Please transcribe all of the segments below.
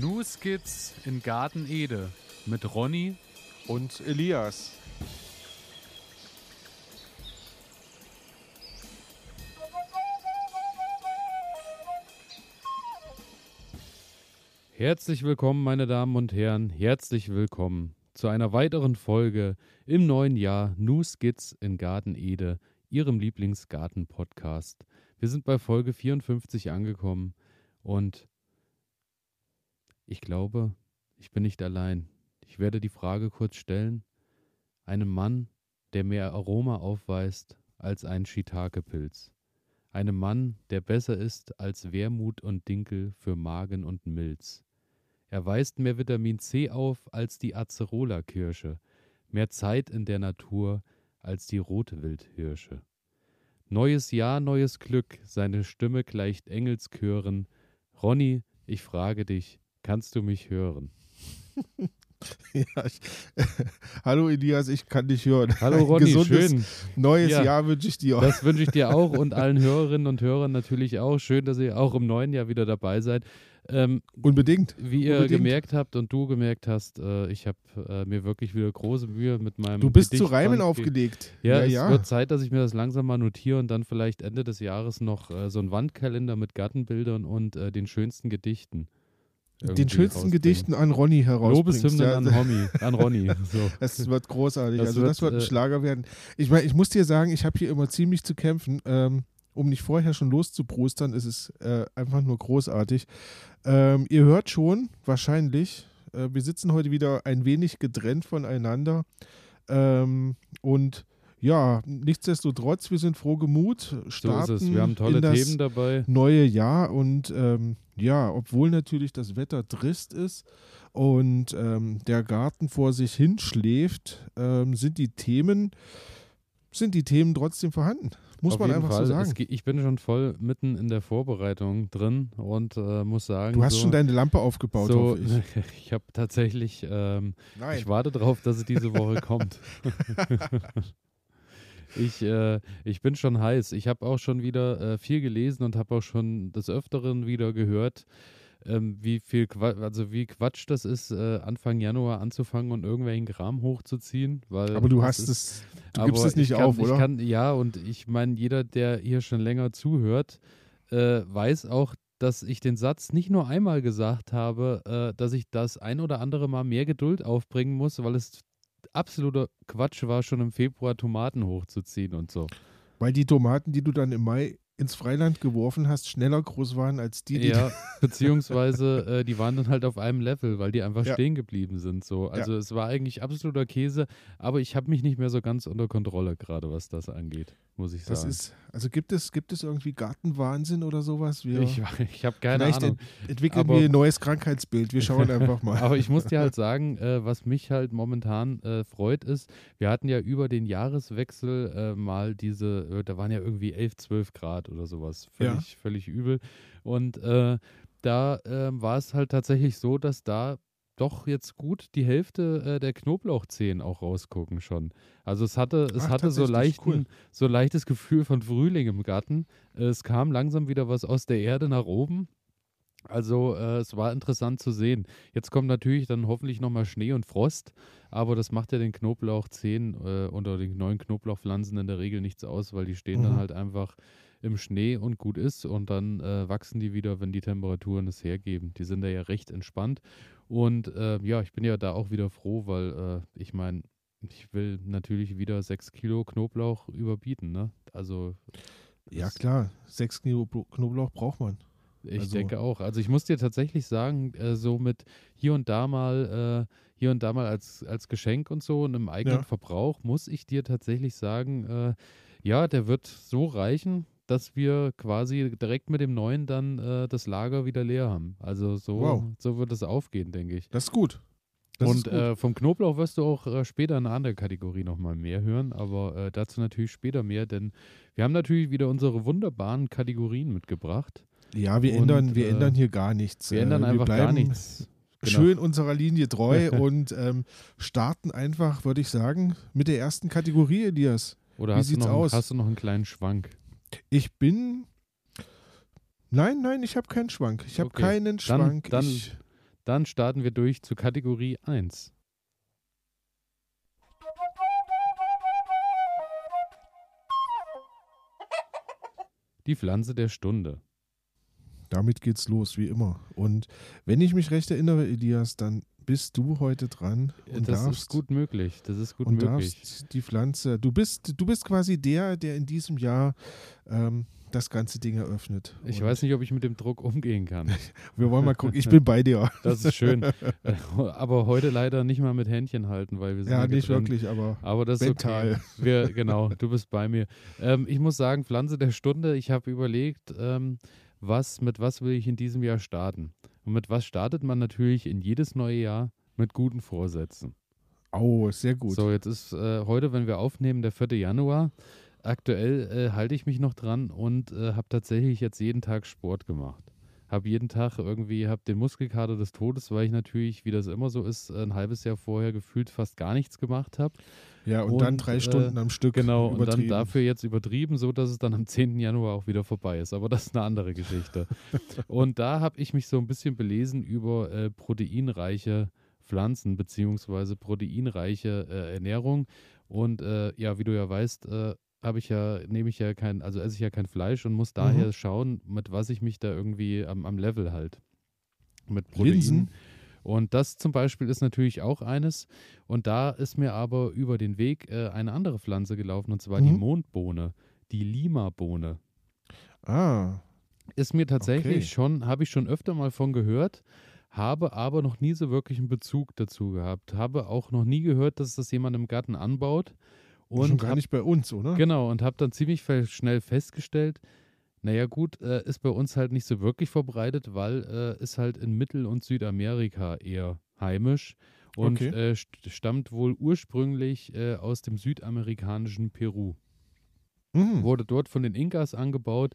New Skits in Garten Ede mit Ronny und Elias. Herzlich willkommen, meine Damen und Herren, herzlich willkommen zu einer weiteren Folge im neuen Jahr New Skits in Garten Ede, Ihrem Lieblingsgarten-Podcast. Wir sind bei Folge 54 angekommen und ich glaube, ich bin nicht allein. Ich werde die Frage kurz stellen. Einem Mann, der mehr Aroma aufweist als ein Shiitake-Pilz. Einem Mann, der besser ist als Wermut und Dinkel für Magen und Milz. Er weist mehr Vitamin C auf als die Acerola-Kirsche, mehr Zeit in der Natur als die Rotwildhirsche. Neues Jahr, neues Glück, seine Stimme gleicht Engelschören. Ronny, ich frage dich, kannst du mich hören? Ja, ich, hallo Elias, ich kann dich hören. Hallo Ein Ronny, gesundes schön. Neues Ja. Jahr wünsche ich dir. Das wünsche ich dir auch und allen Hörerinnen und Hörern natürlich auch. Schön, dass ihr auch im neuen Jahr wieder dabei seid. Ähm, Unbedingt. wie ihr Unbedingt. gemerkt habt und du gemerkt hast, äh, ich habe äh, mir wirklich wieder große Mühe mit meinem Du bist zu Gedichtband Reimen ge- aufgelegt. Ja, ja. es ja. wird Zeit, dass ich mir das langsam mal notiere und dann vielleicht Ende des Jahres noch äh, so einen Wandkalender mit Gartenbildern und äh, den schönsten Gedichten. Den schönsten. Gedichten an Ronny herausbringst. Lobeshymnen ja. an, Hommi, an Ronny. So. Das wird großartig. Das also wird, das wird ein äh, Schlager werden. Ich meine, ich muss dir sagen, ich habe hier immer ziemlich zu kämpfen. Ähm, um nicht vorher schon loszuprustern, ist es äh, einfach nur großartig. Ähm, ihr hört schon, wahrscheinlich, äh, wir sitzen heute wieder ein wenig getrennt voneinander. Ähm, und ja, nichtsdestotrotz, wir sind froh gemut, so starten es. Wir haben tolle in das Themen dabei. neue Jahr und ähm, ja, obwohl natürlich das Wetter trist ist und ähm, der Garten vor sich hinschläft, ähm, sind die Themen sind die Themen trotzdem vorhanden. Muss Auf man einfach Fall. so sagen. ge- ich bin schon voll mitten in der Vorbereitung drin und äh, muss sagen, Du hast so, schon deine Lampe aufgebaut, so, hoffe ich. ich habe tatsächlich, ähm, Nein. ich warte darauf, dass es diese Woche kommt. Ich, äh, ich bin schon heiß. Ich habe auch schon wieder äh, viel gelesen und habe auch schon des Öfteren wieder gehört, ähm, wie viel Qua also wie Quatsch das ist, äh, Anfang Januar anzufangen und irgendwelchen Kram hochzuziehen. Weil Aber du hast ist, es, du gibst es nicht ich kann, auf, oder? Kann, ja, und ich meine, jeder, der hier schon länger zuhört, äh, weiß auch, dass ich den Satz nicht nur einmal gesagt habe, äh, dass ich das ein oder andere Mal mehr Geduld aufbringen muss, weil es absoluter Quatsch war, schon im Februar Tomaten hochzuziehen und so. Weil die Tomaten, die du dann im Mai ins Freiland geworfen hast, schneller groß waren als die, die Ja, beziehungsweise äh, die waren dann halt auf einem Level, weil die einfach Ja. stehen geblieben sind. So. Also es war eigentlich absoluter Käse, aber ich habe mich nicht mehr so ganz unter Kontrolle, gerade was das angeht, muss ich sagen. ist, also gibt es, gibt es irgendwie Gartenwahnsinn oder sowas? Wir, Ich, ich habe keine vielleicht Ahnung. ent entwickeln Aber- wir ein neues Krankheitsbild. Wir schauen einfach mal. Aber ich muss dir halt sagen, äh, was mich halt momentan äh, freut, ist, wir hatten ja über den Jahreswechsel äh, mal diese, äh, da waren ja irgendwie 11, 12 Grad oder sowas. Ja. Völlig, völlig übel. Und äh, da ähm, war es halt tatsächlich so, dass da doch jetzt gut die Hälfte äh, der Knoblauchzehen auch rausgucken schon. Also es hatte, es Ach, hatte so, leichten, cool. so leichtes Gefühl von Frühling im Garten. Es kam langsam wieder was aus der Erde nach oben. Also äh, es war interessant zu sehen. Jetzt kommt natürlich dann hoffentlich nochmal Schnee und Frost, aber das macht ja den Knoblauchzehen äh, oder den neuen Knoblauchpflanzen in der Regel nichts aus, weil die stehen dann Mhm. halt einfach im Schnee und gut ist und dann äh, wachsen die wieder, wenn die Temperaturen es hergeben. Die sind da ja recht entspannt und äh, ja, ich bin ja da auch wieder froh, weil äh, ich meine, ich will natürlich wieder sechs Kilo Knoblauch überbieten, ne? Also Ja, klar. Sechs Kilo Knoblauch braucht man. ich Also- denke auch. Also ich muss dir tatsächlich sagen, äh, so mit hier und da mal, äh, hier und da mal als, als Geschenk und so und im eigenen Ja. Verbrauch, muss ich dir tatsächlich sagen, äh, ja, der wird so reichen, dass wir quasi direkt mit dem neuen dann äh, das Lager wieder leer haben. Also so, Wow. so wird es aufgehen, denke ich. Das ist gut. Das und ist äh, vom Knoblauch wirst du auch äh, später in einer anderen Kategorie nochmal mehr hören, aber äh, dazu natürlich später mehr, denn wir haben natürlich wieder unsere wunderbaren Kategorien mitgebracht. ja, wir, und, ändern, wir äh, ändern hier gar nichts. Wir Äh, ändern einfach gar bleiben nichts. Genau. Schön unserer Linie treu und ähm, starten einfach, würde ich sagen, mit der ersten Kategorie, Elias. Oder Wie hast du, sieht's noch, aus? hast du noch einen kleinen Schwank? Ich bin. Nein, nein, ich habe keinen Schwank. Ich habe Okay. keinen Schwank. dann- ich, Dann starten wir durch zu Kategorie 1. Die Pflanze der Stunde. Damit geht's los, wie immer. Und wenn ich mich recht erinnere, Elias, dann bist du heute dran und das darfst, ist gut möglich. Das ist gut und möglich. darfst die Pflanze. Du bist, du bist quasi der, der in diesem Jahr ähm, das ganze Ding eröffnet. Ich Und weiß nicht, ob ich mit dem Druck umgehen kann. Wir wollen mal gucken. Ich bin bei dir. Das ist schön. Aber heute leider nicht mal mit Händchen halten, weil wir sind Ja, ja nicht getrennt. wirklich, aber Aber das ist okay. Wir, genau, du bist bei mir. Ähm, ich muss sagen, Pflanze der Stunde, ich habe überlegt, ähm, was, mit was will ich in diesem Jahr starten? Und mit was startet man natürlich in jedes neue Jahr? Mit guten Vorsätzen. Au, sehr gut. So, jetzt ist äh, heute, wenn wir aufnehmen, der 4. Januar. Aktuell äh, halte ich mich noch dran und äh, habe tatsächlich jetzt jeden Tag Sport gemacht. Habe jeden Tag irgendwie, habe den Muskelkater des Todes, weil ich natürlich, wie das immer so ist, ein halbes Jahr vorher gefühlt fast gar nichts gemacht habe. Ja, und, dann Und, drei äh, Stunden am Stück. Genau, und dann dafür jetzt übertrieben, so dass es dann am 10. Januar auch wieder vorbei ist. Aber das ist eine andere Geschichte. und da habe ich mich so ein bisschen belesen über äh, proteinreiche Pflanzen beziehungsweise proteinreiche äh, Ernährung. Und äh, ja, wie du ja weißt, äh, habe ich ja, nehme ich ja kein, also esse ich ja kein Fleisch und muss daher Mhm. schauen, mit was ich mich da irgendwie am, am Level halt. Mit Protein. Linsen? Und das zum Beispiel ist natürlich auch eines. Und da ist mir aber über den Weg äh, eine andere Pflanze gelaufen, und zwar die Mhm. Mondbohne, die Lima-Bohne. Ah, Ist mir tatsächlich Okay. schon, habe ich schon öfter mal von gehört, habe aber noch nie so wirklich einen Bezug dazu gehabt. Habe auch noch nie gehört, dass das jemand im Garten anbaut. Und schon gar hab, nicht bei uns, oder? genau, und habe dann ziemlich schnell festgestellt, naja gut, äh, ist bei uns halt nicht so wirklich verbreitet, weil äh, ist halt in Mittel- und Südamerika eher heimisch und Okay. äh, st stammt wohl ursprünglich äh, aus dem südamerikanischen Peru. Mhm. Wurde dort von den Inkas angebaut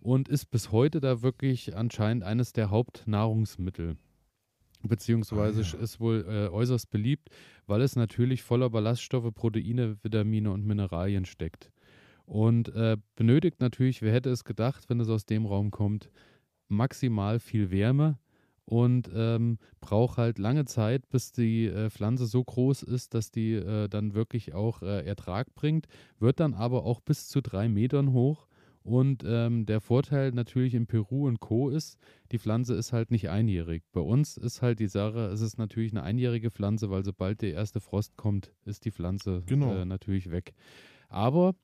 und ist bis heute da wirklich anscheinend eines der Hauptnahrungsmittel. Beziehungsweise Ah, ja. ist wohl äh, äußerst beliebt, weil es natürlich voller Ballaststoffe, Proteine, Vitamine und Mineralien steckt. Und äh, benötigt natürlich, wer hätte es gedacht, wenn es aus dem Raum kommt, maximal viel Wärme und ähm, braucht halt lange Zeit, bis die äh, Pflanze so groß ist, dass die äh, dann wirklich auch äh, Ertrag bringt, wird dann aber auch bis zu drei Metern hoch. Und ähm, der Vorteil natürlich in Peru und Co. ist, die Pflanze ist halt nicht einjährig. Bei uns ist halt die Sache, es ist natürlich eine einjährige Pflanze, weil sobald der erste Frost kommt, ist die Pflanze Genau. äh, natürlich weg. Aber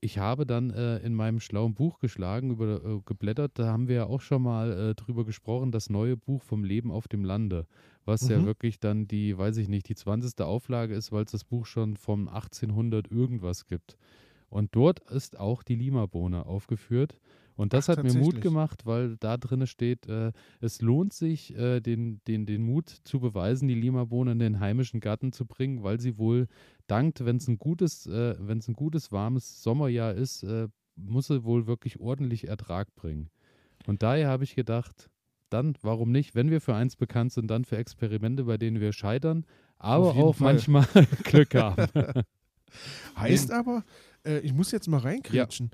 ich habe dann äh, in meinem schlauen Buch geschlagen, über, äh, geblättert, da haben wir ja auch schon mal äh, drüber gesprochen, das neue Buch vom Leben auf dem Lande, was ja Mhm. wirklich dann die, weiß ich nicht, die 20. Auflage ist, weil es das Buch schon vom 1800 irgendwas gibt. Und dort ist auch die Lima-Bohne aufgeführt. Und das Ach, hat mir Mut gemacht, weil da drin steht, äh, es lohnt sich, äh, den, den, den Mut zu beweisen, die Lima-Bohne in den heimischen Garten zu bringen, weil sie wohl dankt, wenn es ein gutes, äh, wenn es ein gutes, warmes Sommerjahr ist, äh, muss sie wohl wirklich ordentlich Ertrag bringen. Und daher habe ich gedacht, dann, warum nicht, wenn wir für eins bekannt sind, dann für Experimente, bei denen wir scheitern, aber auch Fall. manchmal Glück haben. Heißt aber, äh, ich muss jetzt mal reinkrätschen,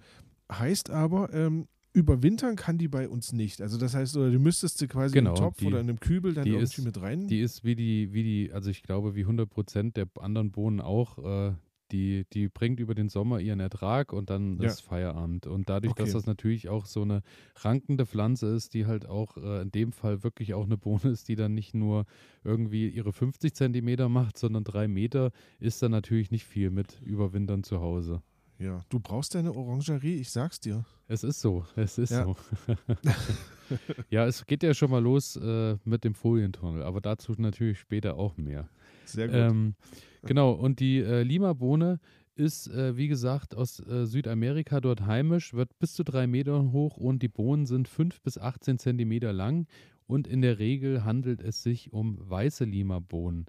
heißt aber, ähm, überwintern kann die bei uns nicht. Also das heißt, oder du müsstest sie quasi Genau, in einem Topf die- oder in einem Kübel dann irgendwie ist- mit rein. Die ist wie die, wie die, also ich glaube, wie 100 Prozent der anderen Bohnen auch, äh, die, die bringt über den Sommer ihren Ertrag und dann Ja. ist Feierabend. Und dadurch, dass Okay. das natürlich auch so eine rankende Pflanze ist, die halt auch äh, in dem Fall wirklich auch eine Bohne ist, die dann nicht nur irgendwie ihre 50 Zentimeter macht, sondern drei Meter, ist da natürlich nicht viel mit Überwintern zu Hause. ja, du brauchst deine Orangerie, ich sag's dir. Es ist so, es ist Ja. so. ja, es geht ja schon mal los äh, mit dem Folientunnel, aber dazu natürlich später auch mehr. Sehr gut. Ähm, genau, und die äh, Lima-Bohne ist, äh, wie gesagt, aus äh, Südamerika dort heimisch, wird bis zu drei Meter hoch und die Bohnen sind fünf bis 18 Zentimeter lang und in der Regel handelt es sich um weiße Lima-Bohnen.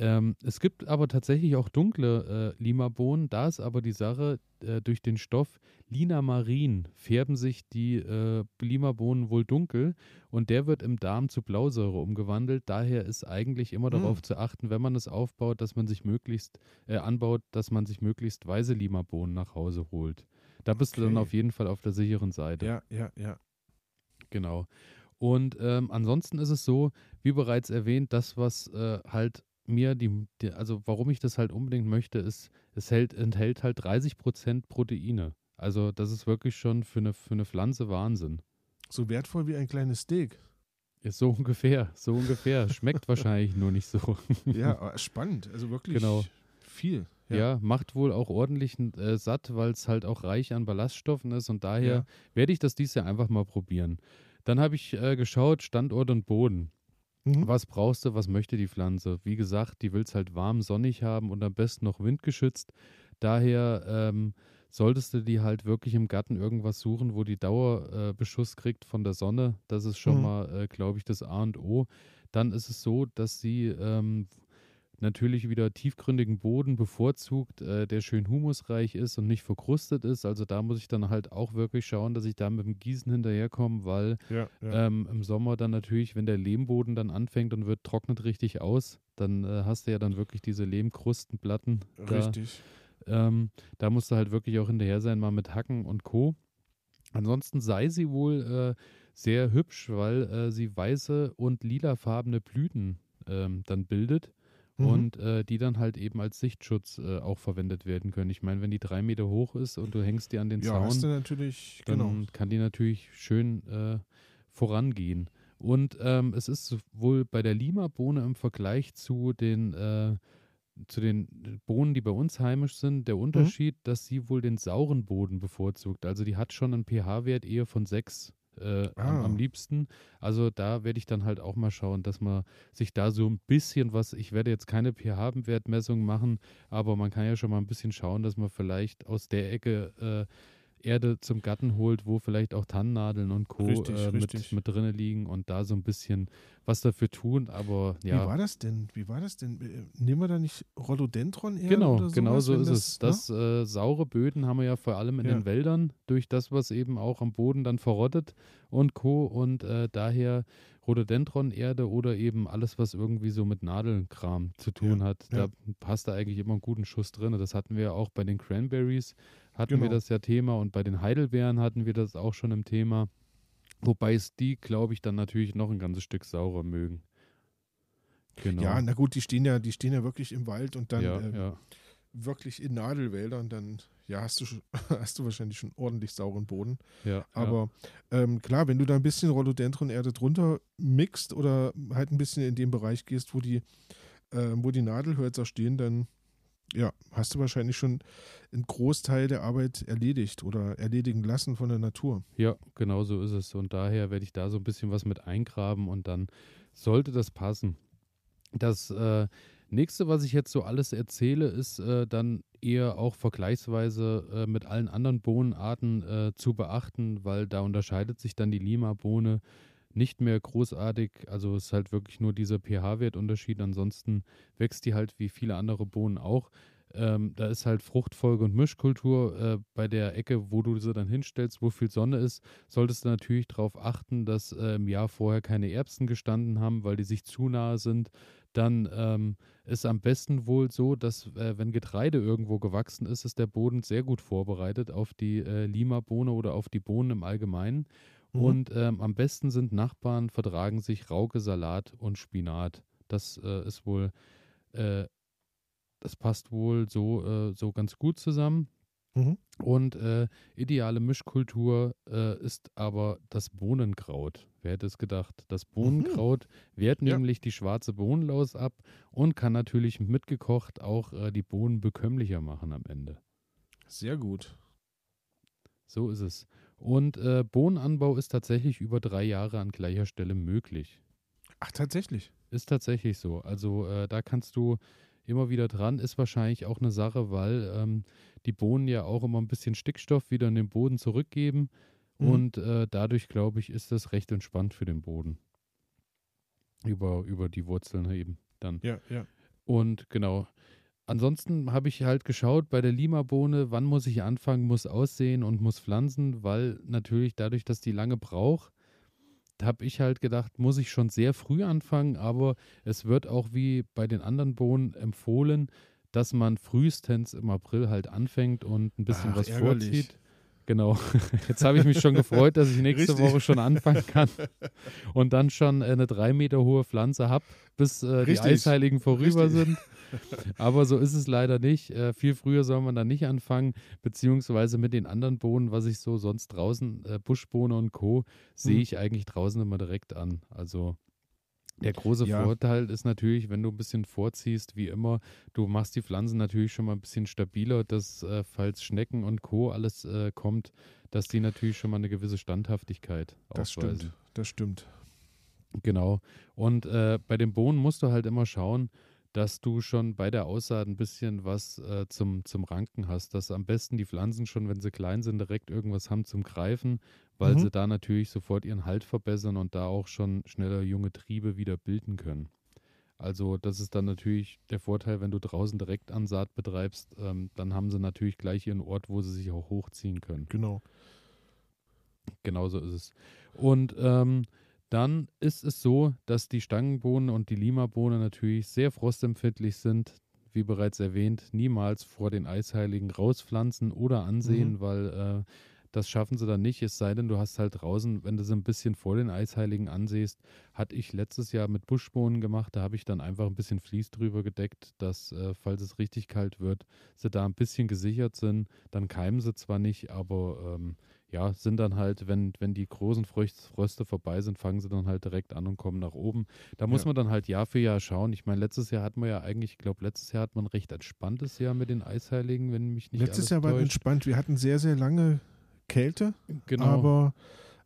Ähm, es gibt aber tatsächlich auch dunkle äh, Lima-Bohnen, da ist aber die Sache, äh, durch den Stoff Linamarin färben sich die äh, Lima-Bohnen wohl dunkel und der wird im Darm zu Blausäure umgewandelt. Daher ist eigentlich immer Mm. darauf zu achten, wenn man es aufbaut, dass man sich möglichst äh, anbaut, dass man sich möglichst weiße Lima-Bohnen nach Hause holt. Da bist du dann Okay. auf jeden Fall auf der sicheren Seite. ja, ja, ja. Genau. Und ähm, ansonsten ist es so, wie bereits erwähnt, das, was äh, halt mir die, die, also warum ich das halt unbedingt möchte, ist, es hält, enthält halt 30 Prozent Proteine. Also das ist wirklich schon für eine, für eine Pflanze Wahnsinn. So wertvoll wie ein kleines Steak. Ist so ungefähr, so ungefähr. Schmeckt wahrscheinlich nur nicht so. ja, spannend. Also wirklich genau. viel. Ja. ja. macht wohl auch ordentlich äh, satt, weil es halt auch reich an Ballaststoffen ist und daher ja. werde ich das dieses Jahr einfach mal probieren. Dann habe ich äh, geschaut, Standort und Boden. Mhm. Was brauchst du, was möchte die Pflanze? Wie gesagt, die will es halt warm, sonnig haben und am besten noch windgeschützt. Daher ähm, solltest du die halt wirklich im Garten irgendwas suchen, wo die Dauerbeschuss äh, kriegt von der Sonne. Das ist schon mhm. mal, äh, glaube ich, das A und O. Dann ist es so, dass sie ähm, natürlich wieder tiefgründigen Boden bevorzugt, äh, der schön humusreich ist und nicht verkrustet ist. Also da muss ich dann halt auch wirklich schauen, dass ich da mit dem Gießen hinterherkomme, weil ja, ja. Ähm, im Sommer dann natürlich, wenn der Lehmboden dann anfängt und wird trocknet richtig aus, dann äh, hast du ja dann wirklich diese Lehmkrustenplatten. Richtig. Da, ähm, da musst du halt wirklich auch hinterher sein, mal mit Hacken und Co. Ansonsten sei sie wohl äh, sehr hübsch, weil äh, sie weiße und lilafarbene Blüten ähm, dann bildet mhm. und äh, die dann halt eben als Sichtschutz äh, auch verwendet werden können. Ich meine, wenn die drei Meter hoch ist und du hängst die an den ja, Zaun, hast du natürlich, dann genau. kann die natürlich schön äh, vorangehen. Und ähm, es ist wohl bei der Lima-Bohne im Vergleich zu den äh, zu den Bohnen, die bei uns heimisch sind, der mhm. Unterschied, mhm. dass sie wohl den sauren Boden bevorzugt. Also die hat schon einen pH-Wert eher von 6 äh, ah. am, am, liebsten. Also da werde ich dann halt auch mal schauen, dass man sich da so ein bisschen was, ich werde jetzt keine pH-Wertmessung machen, aber man kann ja schon mal ein bisschen schauen, dass man vielleicht aus der Ecke äh, Erde zum Gatten holt, wo vielleicht auch Tannennadeln und Co. Richtig, äh, mit, richtig. mit drinne liegen und da so ein bisschen was dafür tun. Aber ja. Wie war das denn? Wie war das denn? Äh, nehmen wir da nicht Rhododendron eher? Genau, oder genau so ist es. Das, ne? äh, saure Böden haben wir ja vor allem in ja. den Wäldern durch das, was eben auch am Boden dann verrottet und Co. Und äh, daher Rhododendron-Erde oder eben alles, was irgendwie so mit Nadelnkram zu tun ja, hat. Da ja. passt da eigentlich immer einen guten Schuss drin. Das hatten wir ja auch bei den Cranberries, hatten genau. wir das ja Thema und bei den Heidelbeeren hatten wir das auch schon im Thema. Wobei es die, glaube ich, dann natürlich noch ein ganzes Stück saurer mögen. Genau. Ja, na gut, die stehen ja, die stehen ja wirklich im Wald und dann ja, ähm, ja. wirklich in Nadelwäldern, dann ja, hast du, hast du wahrscheinlich schon ordentlich sauren Boden. Ja, Aber ja. Ähm, klar, wenn du da ein bisschen Rhododendron-Erde drunter mixt oder halt ein bisschen in den Bereich gehst, wo die, äh, wo die Nadelhölzer stehen, dann ja, hast du wahrscheinlich schon einen Großteil der Arbeit erledigt oder erledigen lassen von der Natur. Ja, genau so ist es. Und daher werde ich da so ein bisschen was mit eingraben und dann sollte das passen. Das äh, nächste, was ich jetzt so alles erzähle, ist äh, dann eher auch vergleichsweise äh, mit allen anderen Bohnenarten äh, zu beachten, weil da unterscheidet sich dann die Lima-Bohne nicht mehr großartig. Also es ist halt wirklich nur dieser pH-Wertunterschied. Ansonsten wächst die halt wie viele andere Bohnen auch. Ähm, da ist halt Fruchtfolge und Mischkultur. Äh, bei der Ecke, wo du sie dann hinstellst, wo viel Sonne ist, solltest du natürlich darauf achten, dass äh, im Jahr vorher keine Erbsen gestanden haben, weil die sich zu nahe sind dann ähm, ist am besten wohl so, dass äh, wenn Getreide irgendwo gewachsen ist, ist der Boden sehr gut vorbereitet auf die äh, Lima-Bohne oder auf die Bohnen im Allgemeinen. Mhm. Und ähm, am besten sind Nachbarn, vertragen sich Rauke, Salat und Spinat. Das äh, ist wohl, äh, das passt wohl so, äh, so ganz gut zusammen. Mhm. Und äh, ideale Mischkultur äh, ist aber das Bohnenkraut. Wer hätte es gedacht? Das mhm. Bohnenkraut mhm. wehrt ja. nämlich die schwarze Bohnenlaus ab und kann natürlich mitgekocht auch äh, die Bohnen bekömmlicher machen am Ende. Sehr gut. So ist es. Und äh, Bohnenanbau ist tatsächlich über drei Jahre an gleicher Stelle möglich. Ach, tatsächlich? Ist tatsächlich so. Also äh, da kannst du immer wieder dran, ist wahrscheinlich auch eine Sache, weil ähm, die Bohnen ja auch immer ein bisschen Stickstoff wieder in den Boden zurückgeben. Mhm. Und äh, dadurch, glaube ich, ist das recht entspannt für den Boden. Über, über die Wurzeln eben dann. Ja, ja. Und genau. Ansonsten habe ich halt geschaut bei der Lima-Bohne, wann muss ich anfangen, muss aussehen und muss pflanzen, weil natürlich dadurch, dass die lange braucht, habe ich halt gedacht, muss ich schon sehr früh anfangen, aber es wird auch wie bei den anderen Bohnen empfohlen, dass man frühestens im April halt anfängt und ein bisschen Ach, was ärgerlich. vorzieht. Genau. Jetzt habe ich mich schon gefreut, dass ich nächste Richtig. Woche schon anfangen kann und dann schon eine drei Meter hohe Pflanze habe, bis äh, die Eisheiligen vorüber Richtig. sind. Aber so ist es leider nicht. Äh, viel früher soll man da nicht anfangen, beziehungsweise mit den anderen Bohnen, was ich so sonst draußen, äh, Buschbohne und Co., sehe hm. ich eigentlich draußen immer direkt an. Also der große ja. Vorteil ist natürlich, wenn du ein bisschen vorziehst, wie immer, du machst die Pflanzen natürlich schon mal ein bisschen stabiler, dass äh, falls Schnecken und Co. alles äh, kommt, dass die natürlich schon mal eine gewisse Standhaftigkeit das ausweisen. Das stimmt, das stimmt. Genau. Und äh, bei den Bohnen musst du halt immer schauen, dass du schon bei der Aussaat ein bisschen was äh, zum, zum Ranken hast, dass am besten die Pflanzen schon, wenn sie klein sind, direkt irgendwas haben zum Greifen, weil mhm. sie da natürlich sofort ihren Halt verbessern und da auch schon schneller junge Triebe wieder bilden können. Also das ist dann natürlich der Vorteil, wenn du draußen direkt Ansaat betreibst, ähm, dann haben sie natürlich gleich ihren Ort, wo sie sich auch hochziehen können. Genau. Genauso ist es. Und ähm, dann ist es so, dass die Stangenbohnen und die Lima-Bohne natürlich sehr frostempfindlich sind. Wie bereits erwähnt, niemals vor den Eisheiligen rauspflanzen oder ansehen, mhm. weil äh, das schaffen sie dann nicht, es sei denn, du hast halt draußen, wenn du sie ein bisschen vor den Eisheiligen ansiehst, hatte ich letztes Jahr mit Buschbohnen gemacht, da habe ich dann einfach ein bisschen Vlies drüber gedeckt, dass, äh, falls es richtig kalt wird, sie da ein bisschen gesichert sind. Dann keimen sie zwar nicht, aber ähm, ja, sind dann halt, wenn, wenn die großen Fröste vorbei sind, fangen sie dann halt direkt an und kommen nach oben. Da muss ja. man dann halt Jahr für Jahr schauen. Ich meine, letztes Jahr hatten wir ja eigentlich, ich glaube, letztes Jahr hat man ein recht entspanntes Jahr mit den Eisheiligen, wenn mich nicht Letztes Jahr war entspannt. Wir hatten sehr, sehr lange Kälte. Genau. Aber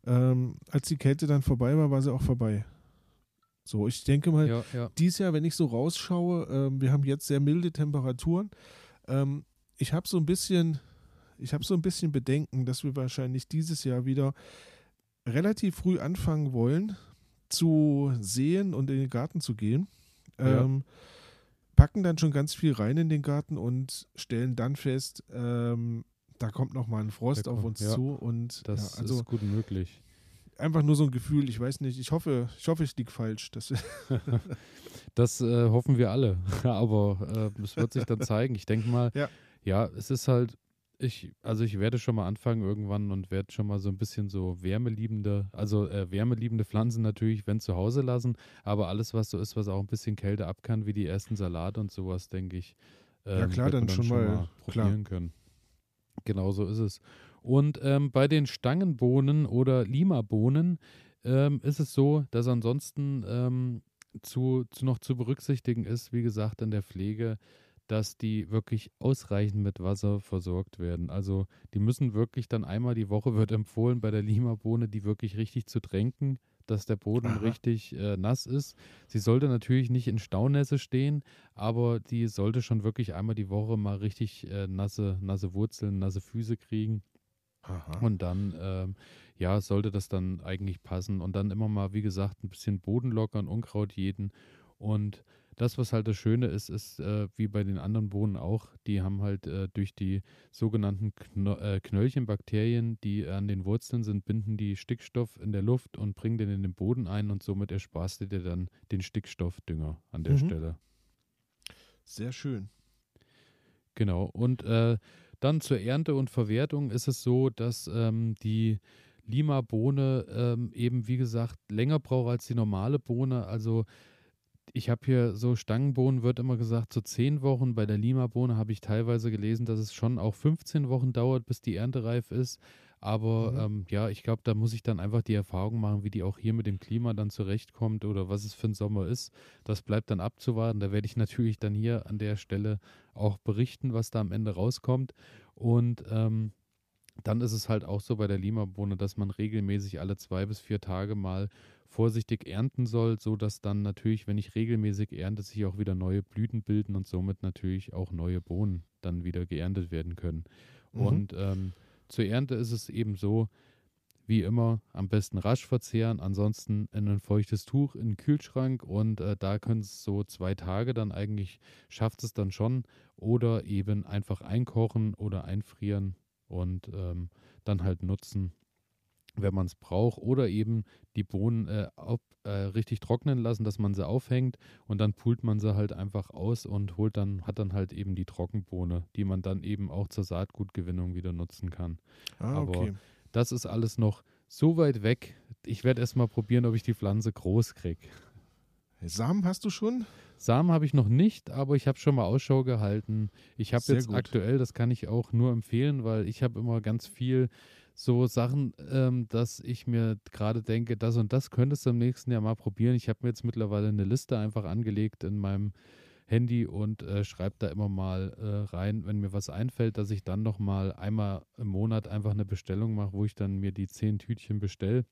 ähm, als die Kälte dann vorbei war, war sie auch vorbei. So, ich denke mal, ja, ja. dieses Jahr, wenn ich so rausschaue, ähm, wir haben jetzt sehr milde Temperaturen. Ähm, ich habe so ein bisschen ich habe so ein bisschen Bedenken, dass wir wahrscheinlich dieses Jahr wieder relativ früh anfangen wollen zu sehen und in den Garten zu gehen. Ja. Ähm, packen dann schon ganz viel rein in den Garten und stellen dann fest, ähm, da kommt noch mal ein Frost kommt, auf uns ja. zu und das ja, also ist gut möglich. Einfach nur so ein Gefühl, ich weiß nicht, ich hoffe, ich hoffe, ich liege falsch. Das, das äh, hoffen wir alle, aber äh, es wird sich dann zeigen. Ich denke mal, ja. ja, es ist halt ich, also ich werde schon mal anfangen irgendwann und werde schon mal so ein bisschen so wärmeliebende, also äh, wärmeliebende Pflanzen natürlich, wenn zu Hause lassen, aber alles, was so ist, was auch ein bisschen Kälte ab kann, wie die ersten Salate und sowas, denke ich, ähm, ja klar, dann, dann, schon, mal, mal probieren klar. können. Genau so ist es. Und ähm, bei den Stangenbohnen oder Lima-Bohnen ähm, ist es so, dass ansonsten ähm, zu, zu noch zu berücksichtigen ist, wie gesagt, in der Pflege, dass die wirklich ausreichend mit Wasser versorgt werden. Also die müssen wirklich dann einmal die Woche wird empfohlen bei der Lima-Bohne, die wirklich richtig zu tränken, dass der Boden Aha. richtig äh, nass ist. Sie sollte natürlich nicht in Staunässe stehen, aber die sollte schon wirklich einmal die Woche mal richtig äh, nasse, nasse Wurzeln, nasse Füße kriegen. Aha. Und dann, ähm, ja, sollte das dann eigentlich passen. Und dann immer mal, wie gesagt, ein bisschen Boden lockern, Unkraut jeden. Und das, was halt das Schöne ist, ist äh, wie bei den anderen Bohnen auch, die haben halt äh, durch die sogenannten Kno äh, Knöllchenbakterien, die an den Wurzeln sind, binden die Stickstoff in der Luft und bringen den in den Boden ein und somit ersparst du dir dann den Stickstoffdünger an der mhm. Stelle. Sehr schön. Genau. Und äh, dann zur Ernte und Verwertung ist es so, dass ähm, die Lima-Bohne ähm, eben, wie gesagt, länger braucht als die normale Bohne. Also ich habe hier so Stangenbohnen, wird immer gesagt, so zehn Wochen. Bei der Lima-Bohne habe ich teilweise gelesen, dass es schon auch 15 Wochen dauert, bis die Ernte reif ist. Aber mhm. ähm, ja, ich glaube, da muss ich dann einfach die Erfahrung machen, wie die auch hier mit dem Klima dann zurechtkommt oder was es für ein Sommer ist. Das bleibt dann abzuwarten. Da werde ich natürlich dann hier an der Stelle auch berichten, was da am Ende rauskommt. Und ähm, dann ist es halt auch so bei der Lima-Bohne, dass man regelmäßig alle zwei bis vier Tage mal vorsichtig ernten soll, so dass dann natürlich, wenn ich regelmäßig ernte, sich auch wieder neue Blüten bilden und somit natürlich auch neue Bohnen dann wieder geerntet werden können. Mhm. Und ähm, zur Ernte ist es eben so, wie immer, am besten rasch verzehren, ansonsten in ein feuchtes Tuch in den Kühlschrank und äh, da können es so zwei Tage dann eigentlich, schafft es dann schon oder eben einfach einkochen oder einfrieren und ähm, dann halt nutzen wenn man es braucht, oder eben die Bohnen äh, auf, äh, richtig trocknen lassen, dass man sie aufhängt und dann pult man sie halt einfach aus und holt dann, hat dann halt eben die Trockenbohne, die man dann eben auch zur Saatgutgewinnung wieder nutzen kann. Ah, Aber okay. das ist alles noch so weit weg. Ich werde erst mal probieren, ob ich die Pflanze groß kriege. Samen hast du schon? Samen habe ich noch nicht, aber ich habe schon mal Ausschau gehalten. Ich habe jetzt gut. aktuell, das kann ich auch nur empfehlen, weil ich habe immer ganz viel so Sachen, ähm, dass ich mir gerade denke, das und das könntest du im nächsten Jahr mal probieren. Ich habe mir jetzt mittlerweile eine Liste einfach angelegt in meinem Handy und äh, schreibe da immer mal äh, rein, wenn mir was einfällt, dass ich dann noch mal einmal im Monat einfach eine Bestellung mache, wo ich dann mir die zehn Tütchen bestelle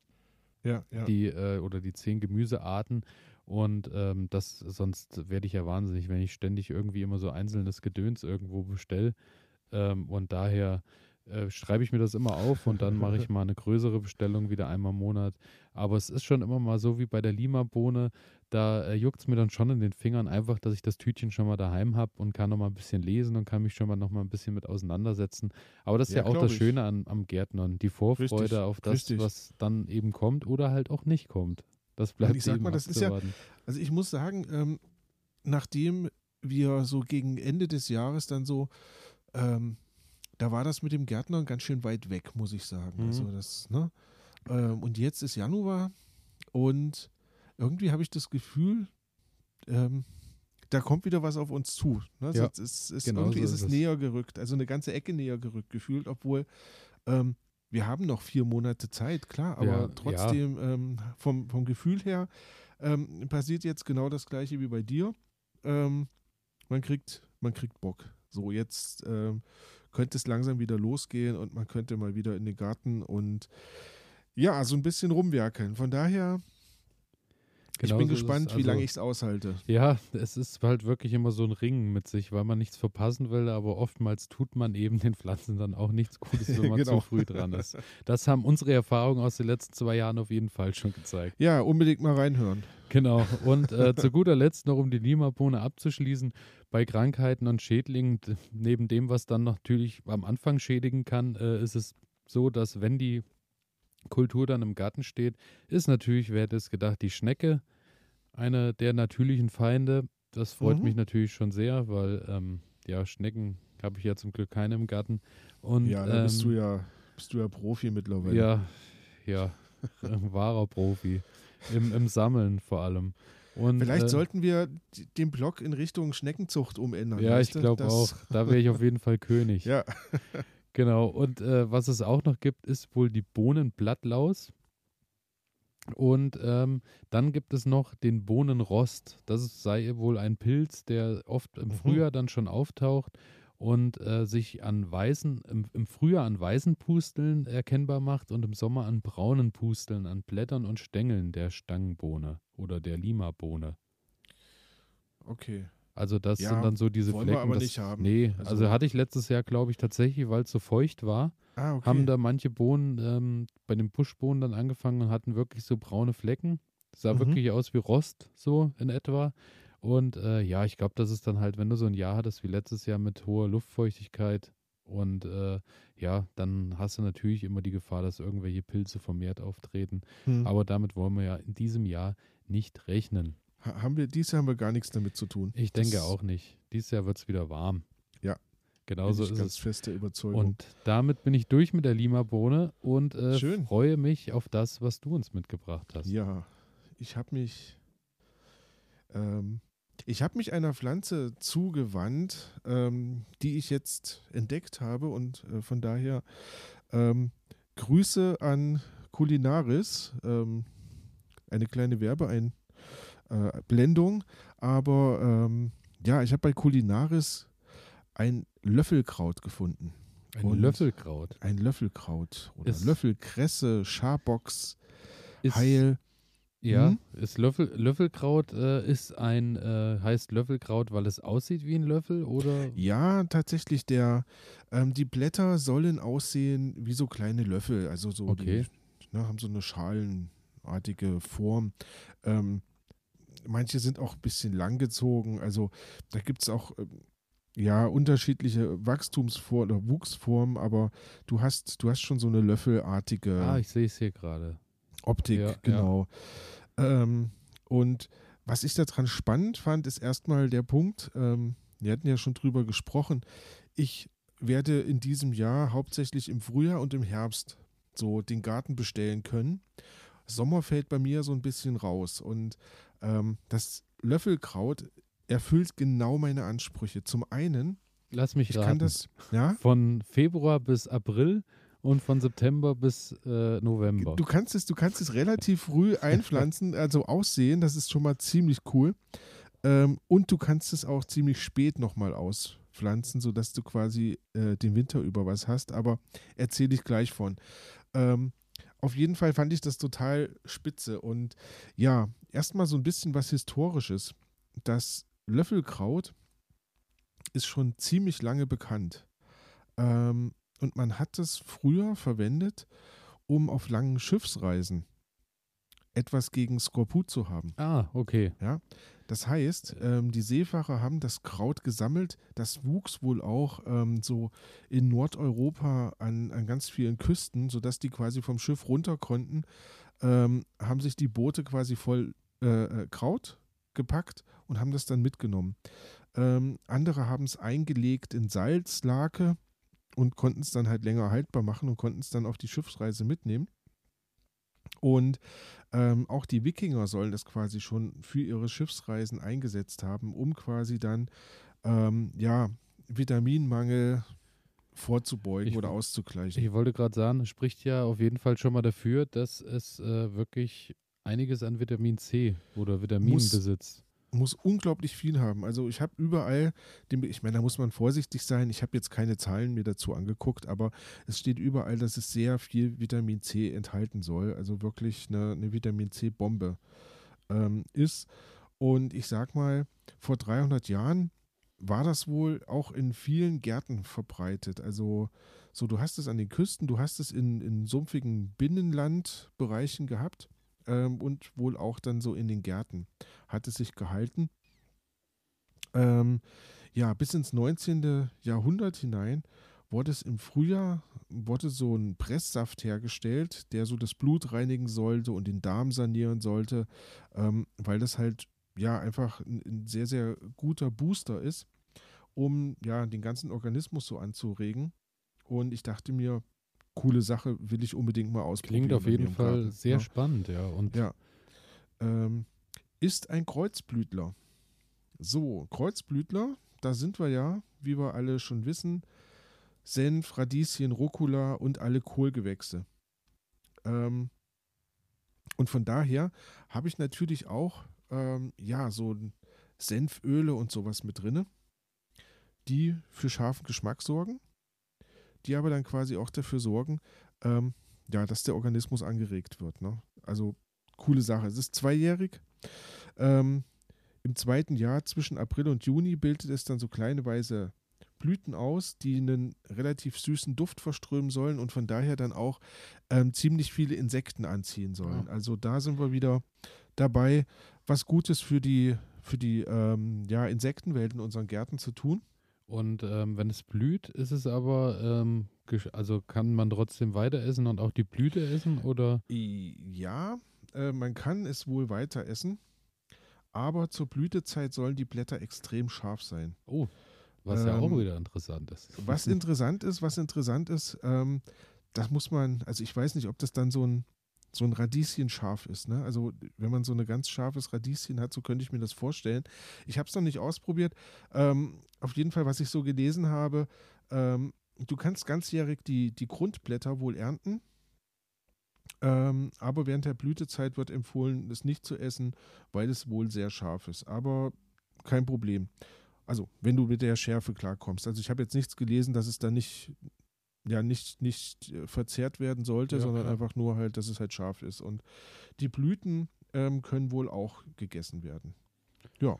Ja, ja. die äh, oder die zehn Gemüsearten und ähm, das sonst werde ich ja wahnsinnig, wenn ich ständig irgendwie immer so einzelnes Gedöns irgendwo bestelle ähm, und daher äh, schreibe ich mir das immer auf und dann mache ich mal eine größere Bestellung wieder einmal im Monat. Aber es ist schon immer mal so wie bei der Lima-Bohne, da äh, juckt es mir dann schon in den Fingern einfach, dass ich das Tütchen schon mal daheim habe und kann noch mal ein bisschen lesen und kann mich schon mal noch mal ein bisschen mit auseinandersetzen. Aber das ist Ja, ja, auch das ich. Schöne an, am Gärtnern, die Vorfreude Richtig, auf das, richtig. was dann eben kommt oder halt auch nicht kommt. Das bleibt ich sag mal, das ist ja-. Also ich muss sagen, ähm, nachdem wir so gegen Ende des Jahres dann so, ähm, da war das mit dem Gärtnern ganz schön weit weg, muss ich sagen. Mhm. Also das, ne? Ähm, und jetzt ist Januar und irgendwie habe ich das Gefühl, ähm, da kommt wieder was auf uns zu. Ne? Ja, es ist, ist, genau irgendwie so ist es es. näher gerückt, also eine ganze Ecke näher gerückt gefühlt, obwohl ähm, wir haben noch vier Monate Zeit, klar, aber Ja, ja. trotzdem ähm, vom, vom Gefühl her ähm, passiert jetzt genau das gleiche wie bei dir. Ähm, man kriegt, man kriegt Bock. So, jetzt ähm, könnte es langsam wieder losgehen und man könnte mal wieder in den Garten und ja, so ein bisschen rumwerkeln. Von daher, ich Genau bin so gespannt, wie Also- lange ich es aushalte. Ja, es ist halt wirklich immer so ein Ringen mit sich, weil man nichts verpassen will, aber oftmals tut man eben den Pflanzen dann auch nichts Gutes, wenn man Genau. zu früh dran ist. Das haben unsere Erfahrungen aus den letzten zwei Jahren auf jeden Fall schon gezeigt. Ja, unbedingt mal reinhören. Genau. Und äh, zu guter Letzt noch, um die Lima-Bohne abzuschließen, bei Krankheiten und Schädlingen, neben dem, was dann natürlich am Anfang schädigen kann, äh, ist es so, dass wenn die Kultur dann im Garten steht, ist natürlich, wer hätte es gedacht, die Schnecke eine der natürlichen Feinde. Das freut Mhm. mich natürlich schon sehr, weil ähm, ja, Schnecken habe ich ja zum Glück keine im Garten. Und, ja, da bist ähm, du ja, bist du ja Profi mittlerweile. ja, ja, ein wahrer Profi. Im, Im Sammeln vor allem. Und, Vielleicht äh, sollten wir den Blog in Richtung Schneckenzucht umändern. Ja, ich glaube auch. Da wäre ich auf jeden Fall König. Ja, Genau. Und äh, was es auch noch gibt, ist wohl die Bohnenblattlaus. Und ähm, dann gibt es noch den Bohnenrost. Das sei wohl ein Pilz, der oft im Mhm. Frühjahr dann schon auftaucht und äh, sich an weißen, im, im Frühjahr an weißen Pusteln erkennbar macht und im Sommer an braunen Pusteln, an Blättern und Stängeln der Stangenbohne oder der Limabohne. okay. Also das Ja, sind dann so diese wollen wir Flecken. aber das, nicht haben. Nee, also, Also- hatte ich letztes Jahr, glaube ich, tatsächlich, weil es so feucht war, Ah, okay. haben da manche Bohnen ähm, bei den Buschbohnen dann angefangen und hatten wirklich so braune Flecken. Sah Mhm. wirklich aus wie Rost, so in etwa. Und äh, ja, ich glaube, das ist dann halt, wenn du so ein Jahr hattest wie letztes Jahr mit hoher Luftfeuchtigkeit und äh, ja, dann hast du natürlich immer die Gefahr, dass irgendwelche Pilze vermehrt auftreten. Hm. Aber damit wollen wir ja in diesem Jahr nicht rechnen. Ha- haben wir, dieses Jahr haben wir gar nichts damit zu tun. Ich denke Das auch nicht. Dieses Jahr wird es wieder warm. Ja. Genau Bin so ich ist ganz es. feste Überzeugung. Und damit bin ich durch mit der Lima-Bohne und äh, freue mich auf das, was du uns mitgebracht hast. ja, ich habe mich, ähm, ich habe mich einer Pflanze zugewandt, ähm, die ich jetzt entdeckt habe und äh, von daher ähm, Grüße an Kulinaris, ähm, eine kleine Werbeeinblendung, äh, Blendung, aber ähm, ja, ich habe bei Kulinaris ein Löffelkraut gefunden. Ein Und- Löffelkraut. Ein Löffelkraut oder Ist- Löffelkresse, Scharbox, Ist, Heil. Ja, Mhm. ist Löffel, Löffelkraut äh, ist ein, äh, heißt Löffelkraut, weil es aussieht wie ein Löffel oder? Ja, tatsächlich, der, ähm, die Blätter sollen aussehen wie so kleine Löffel, also so, Okay. die ne, haben so eine schalenartige Form. Ähm, manche sind auch ein bisschen langgezogen, also da gibt es auch ähm, ja, unterschiedliche Wachstumsformen oder Wuchsformen, aber du hast, du hast schon so eine löffelartige Ah, ich sehe es hier gerade. Optik, Ja, genau. Ähm, und was ich daran spannend fand, ist erstmal der Punkt, ähm, wir hatten ja schon drüber gesprochen, ich werde in diesem Jahr hauptsächlich im Frühjahr und im Herbst so den Garten bestellen können. Sommer fällt bei mir so ein bisschen raus und ähm, das Löffelkraut erfüllt genau meine Ansprüche. Zum einen, Lass mich ich raten. kann das, ja, Von Februar bis April und von September bis äh, November. Du kannst es, du kannst es relativ früh einpflanzen, also aussehen, das ist schon mal ziemlich cool. Ähm, und du kannst es auch ziemlich spät nochmal auspflanzen, sodass du quasi äh, den Winter über was hast. Aber erzähle ich gleich von. Ähm, auf jeden Fall fand ich das total spitze. Und ja, erstmal so ein bisschen was Historisches. Das Löffelkraut ist schon ziemlich lange bekannt. Ähm, und man hat es früher verwendet, um auf langen Schiffsreisen etwas gegen Skorbut zu haben. ah, okay. Das heißt, ähm, die Seefahrer haben das Kraut gesammelt. Das wuchs wohl auch ähm, so in Nordeuropa an, an ganz vielen Küsten, sodass die quasi vom Schiff runter konnten. Ähm, haben sich die Boote quasi voll äh, äh, Kraut gepackt und haben das dann mitgenommen. Ähm, andere haben es eingelegt in Salzlake und konnten es dann halt länger haltbar machen und konnten es dann auf die Schiffsreise mitnehmen. Und ähm, auch die Wikinger sollen das quasi schon für ihre Schiffsreisen eingesetzt haben, um quasi dann ähm, ja, Vitaminmangel vorzubeugen Ich- oder auszugleichen. Ich wollte gerade sagen, es spricht ja auf jeden Fall schon mal dafür, dass es äh, wirklich einiges an Vitamin C oder Vitaminen Muss- besitzt. Muss unglaublich viel haben. Also ich habe überall, ich meine, da muss man vorsichtig sein. Ich habe jetzt keine Zahlen mir dazu angeguckt, aber es steht überall, dass es sehr viel Vitamin C enthalten soll. Also wirklich eine, eine Vitamin C-Bombe ähm, ist. Und ich sag mal, vor 300 Jahren war das wohl auch in vielen Gärten verbreitet. Also so, du hast es an den Küsten, du hast es in, in sumpfigen Binnenlandbereichen gehabt ähm, und wohl auch dann so in den Gärten hat es sich gehalten. Ähm, ja, bis ins 19. Jahrhundert hinein wurde es im Frühjahr, wurde so ein Presssaft hergestellt, der so das Blut reinigen sollte und den Darm sanieren sollte, ähm, weil das halt ja einfach ein, ein sehr, sehr guter Booster ist, um ja den ganzen Organismus so anzuregen. Und ich dachte mir, coole Sache, will ich unbedingt mal ausprobieren. Klingt auf jeden Fall Garten, sehr ja. spannend, ja. Und Ja. Ähm, ist ein Kreuzblütler. So, Kreuzblütler, da sind wir ja, wie wir alle schon wissen, Senf, Radieschen, Rucola und alle Kohlgewächse. Ähm, und von daher habe ich natürlich auch, ähm, ja, so Senföle und sowas mit drinne, die für scharfen Geschmack sorgen, die aber dann quasi auch dafür sorgen, ähm, ja, dass der Organismus angeregt wird. Ne? Also coole Sache. Es ist zweijährig. Ähm, Im zweiten Jahr zwischen April und Juni bildet es dann so kleine weiße Blüten aus, die einen relativ süßen Duft verströmen sollen und von daher dann auch ähm, ziemlich viele Insekten anziehen sollen. Ja. Also da sind wir wieder dabei, was Gutes für die, für die ähm, ja, Insektenwelt in unseren Gärten zu tun. Und ähm, wenn es blüht, ist es aber, ähm, also kann man trotzdem weiter essen und auch die Blüte essen oder? Ja, äh, man kann es wohl weiter essen, aber zur Blütezeit sollen die Blätter extrem scharf sein. Oh, was ja auch Ähm, wieder interessant ist. Was interessant ist, was interessant ist, ähm, das muss man, also ich weiß nicht, ob das dann so ein, so ein Radieschen scharf ist. Ne? Also wenn man so ein ganz scharfes Radieschen hat, so könnte ich mir das vorstellen. Ich habe es noch nicht ausprobiert. Ähm, auf jeden Fall, was ich so gelesen habe, ähm, du kannst ganzjährig die, die Grundblätter wohl ernten. Ähm, aber während der Blütezeit wird empfohlen, es nicht zu essen, weil es wohl sehr scharf ist. Aber kein Problem. Also, wenn du mit der Schärfe klarkommst. Also, ich habe jetzt nichts gelesen, dass es da nicht, ja, nicht, nicht äh, verzehrt werden sollte, Ja, sondern klar. einfach nur halt, dass es halt scharf ist. Und die Blüten ähm, können wohl auch gegessen werden. Ja.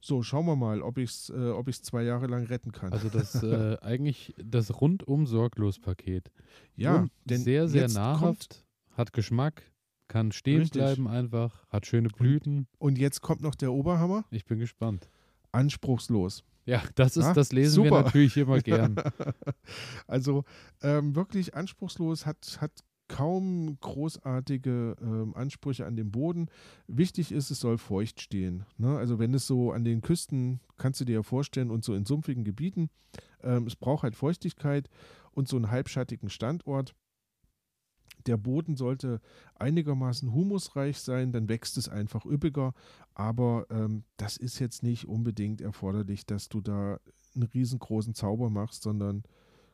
So, schauen wir mal, ob ich es äh, ob ich's zwei Jahre lang retten kann. Also das äh, eigentlich das rundum sorglos Paket. ja, denn sehr, sehr nahrhaft, hat Geschmack, kann stehen Richtig. bleiben einfach, hat schöne Blüten. und jetzt kommt noch der Oberhammer. Ich bin gespannt. Anspruchslos. Ja, das ist, Ja, das lesen super. wir natürlich immer gern. also ähm, wirklich anspruchslos, hat, hat kaum großartige ähm, Ansprüche an den Boden. Wichtig ist, es soll feucht stehen. Ne? Also wenn es so an den Küsten, kannst du dir ja vorstellen, und so in sumpfigen Gebieten, ähm, es braucht halt Feuchtigkeit und so einen halbschattigen Standort. Der Boden sollte einigermaßen humusreich sein, dann wächst es einfach üppiger. Aber ähm, das ist jetzt nicht unbedingt erforderlich, dass du da einen riesengroßen Zauber machst, sondern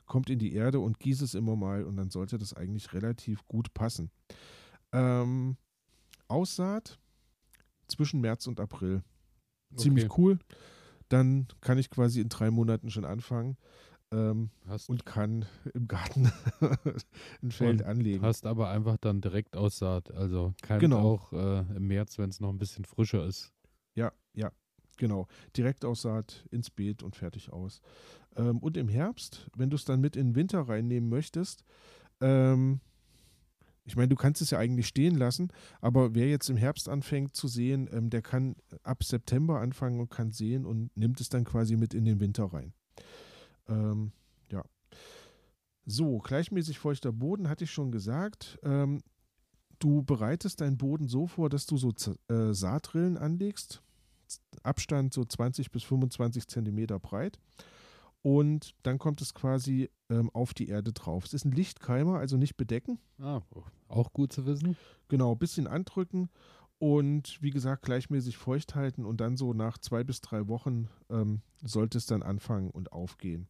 kommt in die Erde und gieß es immer mal und dann sollte das eigentlich relativ gut passen. Ähm, Aussaat zwischen März und April. Ziemlich Okay. cool. Dann kann ich quasi in drei Monaten schon anfangen ähm, und kann im Garten ein Feld anlegen. hast aber einfach dann direkt Aussaat. Also keimt Genau. auch äh, im März, wenn es noch ein bisschen frischer ist. Ja, ja, genau. Direktaussaat ins Beet und fertig aus. Ähm, und im Herbst, wenn du es dann mit in den Winter reinnehmen möchtest, ähm, ich meine, du kannst es ja eigentlich stehen lassen, aber wer jetzt im Herbst anfängt zu sehen, ähm, der kann ab September anfangen und kann sehen und nimmt es dann quasi mit in den Winter rein. Ähm, ja. So, gleichmäßig feuchter Boden hatte ich schon gesagt. Ähm, du bereitest deinen Boden so vor, dass du so Z- äh, Saatrillen anlegst. Abstand so 20 bis 25 Zentimeter breit. Und dann kommt es quasi ähm, auf die Erde drauf. Es ist ein Lichtkeimer, also nicht bedecken. Ah, auch gut zu wissen. Genau, ein bisschen andrücken und wie gesagt gleichmäßig feucht halten und dann so nach zwei bis drei Wochen ähm, sollte es dann anfangen und aufgehen.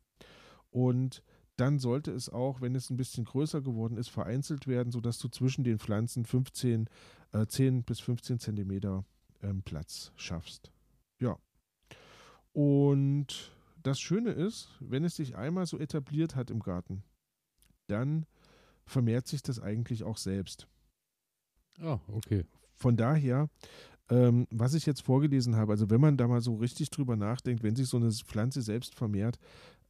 Und dann sollte es auch, wenn es ein bisschen größer geworden ist, vereinzelt werden, sodass du zwischen den Pflanzen 15, äh, 10 bis 15 Zentimeter ähm, Platz schaffst. Ja. Und das Schöne ist, wenn es sich einmal so etabliert hat im Garten, dann vermehrt sich das eigentlich auch selbst. Ah, okay. Von daher, ähm, was ich jetzt vorgelesen habe, also wenn man da mal so richtig drüber nachdenkt, wenn sich so eine Pflanze selbst vermehrt,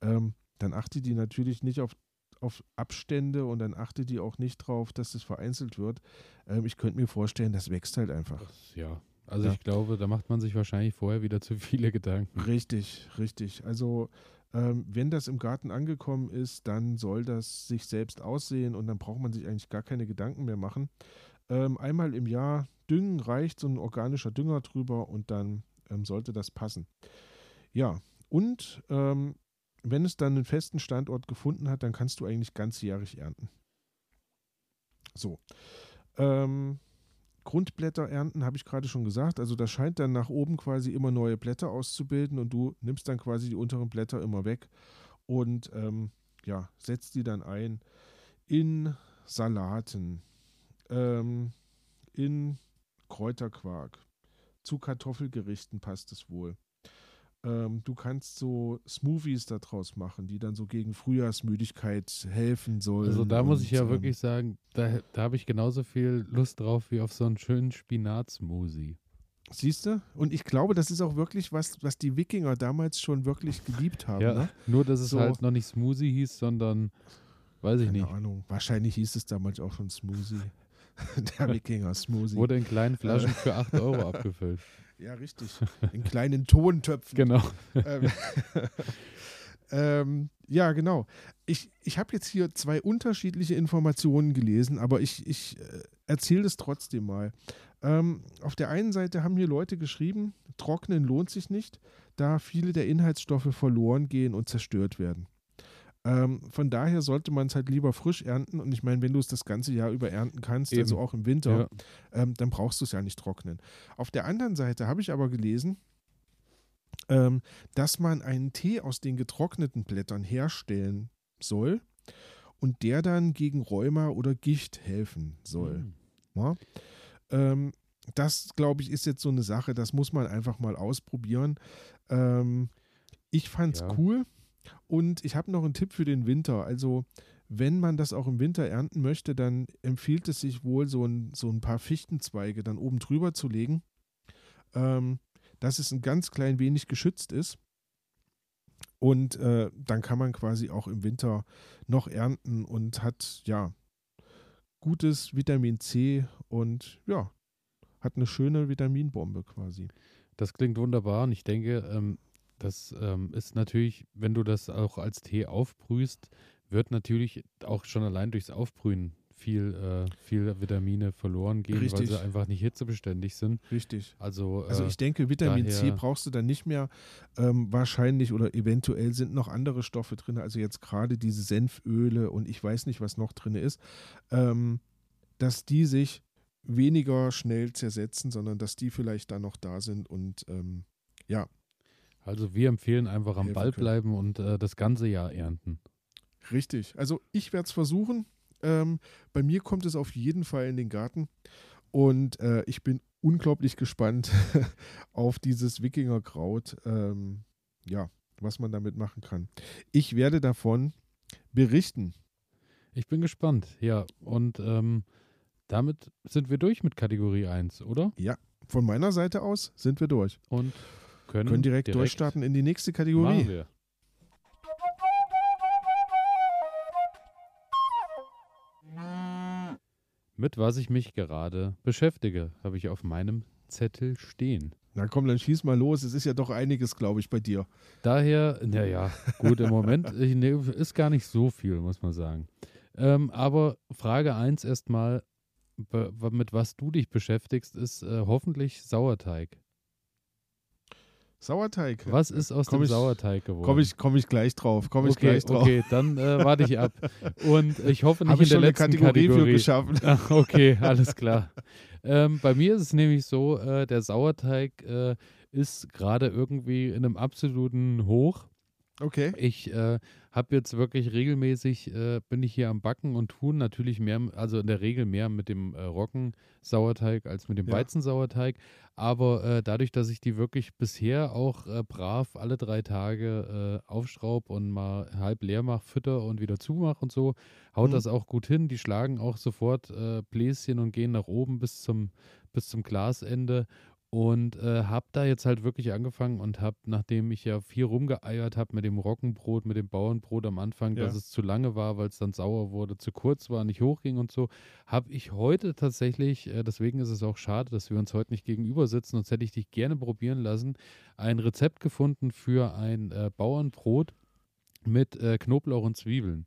ähm, dann achte die natürlich nicht auf, auf Abstände und dann achte die auch nicht drauf, dass es vereinzelt wird. Ähm, ich könnte mir vorstellen, das wächst halt einfach. Das, ja. Also Ja. ich glaube, da macht man sich wahrscheinlich vorher wieder zu viele Gedanken. Richtig, richtig. Also ähm, wenn das im Garten angekommen ist, dann soll das sich selbst aussehen und dann braucht man sich eigentlich gar keine Gedanken mehr machen. Ähm, einmal im Jahr düngen reicht so ein organischer Dünger drüber und dann ähm, sollte das passen. Ja, und ähm, wenn es dann einen festen Standort gefunden hat, dann kannst du eigentlich ganzjährig ernten. So. Ähm, Grundblätter ernten, habe ich gerade schon gesagt. Also das scheint dann nach oben quasi immer neue Blätter auszubilden und du nimmst dann quasi die unteren Blätter immer weg und ähm, ja, setzt die dann ein in Salaten, ähm, in Kräuterquark. Zu Kartoffelgerichten passt es wohl. Ähm, du kannst so Smoothies daraus machen, die dann so gegen Frühjahrsmüdigkeit helfen sollen. Also da muss ich ja ähm, wirklich sagen, da, da habe ich genauso viel Lust drauf wie auf so einen schönen Spinatsmoothie. Siehst du? Und ich glaube, das ist auch wirklich was, was die Wikinger damals schon wirklich geliebt haben. Ja, Ne? nur dass es So. halt noch nicht Smoothie hieß, sondern weiß ich Keine nicht. Ahnung. Wahrscheinlich hieß es damals auch schon Smoothie. Der Wikinger-Smoothie. Wurde in kleinen Flaschen für 8 Euro abgefüllt. Ja, richtig. In kleinen Tontöpfen. Genau. ähm, ähm, ja, genau. Ich, ich habe jetzt hier zwei unterschiedliche Informationen gelesen, aber ich, ich äh, erzähle das trotzdem mal. Ähm, auf der einen Seite haben hier Leute geschrieben, Trocknen lohnt sich nicht, da viele der Inhaltsstoffe verloren gehen und zerstört werden. Ähm, von daher sollte man es halt lieber frisch ernten. Und ich meine, wenn du es das ganze Jahr über ernten kannst, Eben. also auch im Winter, Ja. ähm, dann brauchst du es ja nicht trocknen. Auf der anderen Seite habe ich aber gelesen, ähm, dass man einen Tee aus den getrockneten Blättern herstellen soll und der dann gegen Rheuma oder Gicht helfen soll. Hm. Ja? Ähm, das, glaube ich, ist jetzt so eine Sache, das muss man einfach mal ausprobieren. Ähm, ich fand es Ja. cool und ich habe noch einen Tipp für den Winter. Also, wenn man das auch im Winter ernten möchte, dann empfiehlt es sich wohl, so ein, so ein paar Fichtenzweige dann oben drüber zu legen, ähm, dass es ein ganz klein wenig geschützt ist. Und äh, dann kann man quasi auch im Winter noch ernten und hat ja gutes Vitamin C und ja, hat eine schöne Vitaminbombe quasi. Das klingt wunderbar und ich denke, ähm, Das ähm, ist natürlich, wenn du das auch als Tee aufbrühst, wird natürlich auch schon allein durchs Aufbrühen viel, äh, viel Vitamine verloren gehen, Richtig. weil sie einfach nicht hitzebeständig sind. Richtig. Also, Also äh, ich denke, Vitamin C brauchst du dann nicht mehr. Ähm, wahrscheinlich oder eventuell sind noch andere Stoffe drin. Also jetzt gerade diese Senföle und ich weiß nicht, was noch drin ist, ähm, dass die sich weniger schnell zersetzen, sondern dass die vielleicht dann noch da sind und ähm, ja, also wir empfehlen einfach am Ball können. bleiben und äh, das ganze Jahr ernten. richtig. Also ich werde es versuchen. Ähm, bei mir kommt es auf jeden Fall in den Garten und äh, ich bin unglaublich gespannt auf dieses Wikingerkraut. Ähm, ja, was man damit machen kann. Ich werde davon berichten. Ich bin gespannt, ja. Und ähm, damit sind wir durch mit Kategorie 1, oder? Von meiner Seite aus sind wir durch. Und können, Können direkt, durchstarten in die nächste Kategorie. Machen wir. Mit was ich mich gerade beschäftige, habe ich auf meinem Zettel stehen. Na komm, dann schieß mal los. Es ist ja doch einiges, glaube ich, bei dir. Daher, naja, gut, im Moment ist gar nicht so viel, muss man sagen. Ähm, aber Frage 1 erstmal, mit was du dich beschäftigst, ist äh, hoffentlich Sauerteig. Sauerteig. Was ist aus Komm dem ich- Sauerteig geworden? Komme ich, komm ich gleich drauf. Komme ich okay, gleich drauf. okay, dann äh, warte ich ab. Und ich hoffe nicht ich in schon der eine letzten Kategorie, Kategorie. für geschaffen. Ach, okay, alles klar. ähm, bei mir ist es nämlich so, äh, der Sauerteig äh, ist gerade irgendwie in einem absoluten Hoch. Okay. Ich äh, habe jetzt wirklich regelmäßig, äh, bin ich hier am Backen und tun natürlich mehr, also in der Regel mehr mit dem äh, Roggensauerteig als mit dem Ja. Weizensauerteig. Aber äh, dadurch, dass ich die wirklich bisher auch äh, brav alle drei Tage äh, aufschraub und mal halb leer mache, fütter und wieder zumache und so, haut Mhm. das auch gut hin. Die schlagen auch sofort äh, Bläschen und gehen nach oben bis zum, bis zum Glasende. Und äh, habe da jetzt halt wirklich angefangen und habe, nachdem ich ja viel rumgeeiert habe mit dem Roggenbrot, mit dem Bauernbrot am Anfang, Ja. dass es zu lange war, weil es dann sauer wurde, zu kurz war, nicht hochging und so, habe ich heute tatsächlich, äh, deswegen ist es auch schade, dass wir uns heute nicht gegenüber sitzen, sonst hätte ich dich gerne probieren lassen, ein Rezept gefunden für ein äh, Bauernbrot mit äh, Knoblauch und Zwiebeln.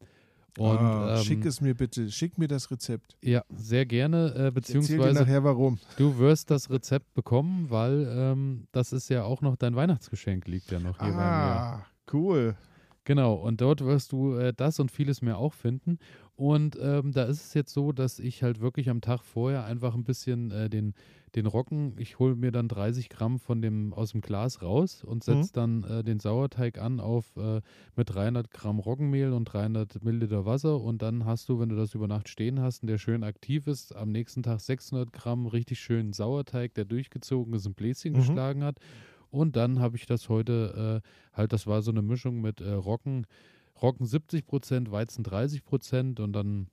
Und ah, ähm, schick es mir bitte. Schick mir das Rezept. ja, sehr gerne, äh, Ich erzähl dir beziehungsweise nachher warum. Du wirst das Rezept bekommen, weil ähm, das ist ja auch noch dein Weihnachtsgeschenk, liegt ja noch hier bei mir. Ah, cool. Genau, und dort wirst du äh, das und vieles mehr auch finden. Und ähm, da ist es jetzt so, dass ich halt wirklich am Tag vorher einfach ein bisschen äh, den, den Roggen, ich hole mir dann 30 Gramm von dem aus dem Glas raus und setze Mhm. dann äh, den Sauerteig an auf äh, mit 300 Gramm Roggenmehl und 300 Milliliter Wasser. Und dann hast du, wenn du das über Nacht stehen hast und der schön aktiv ist, am nächsten Tag 600 Gramm richtig schönen Sauerteig, der durchgezogen ist und Bläschen Mhm. geschlagen hat. Und dann habe ich das heute, äh, halt, das war so eine Mischung mit äh, Roggen, Roggen 70 Prozent, Weizen 30 Prozent und dann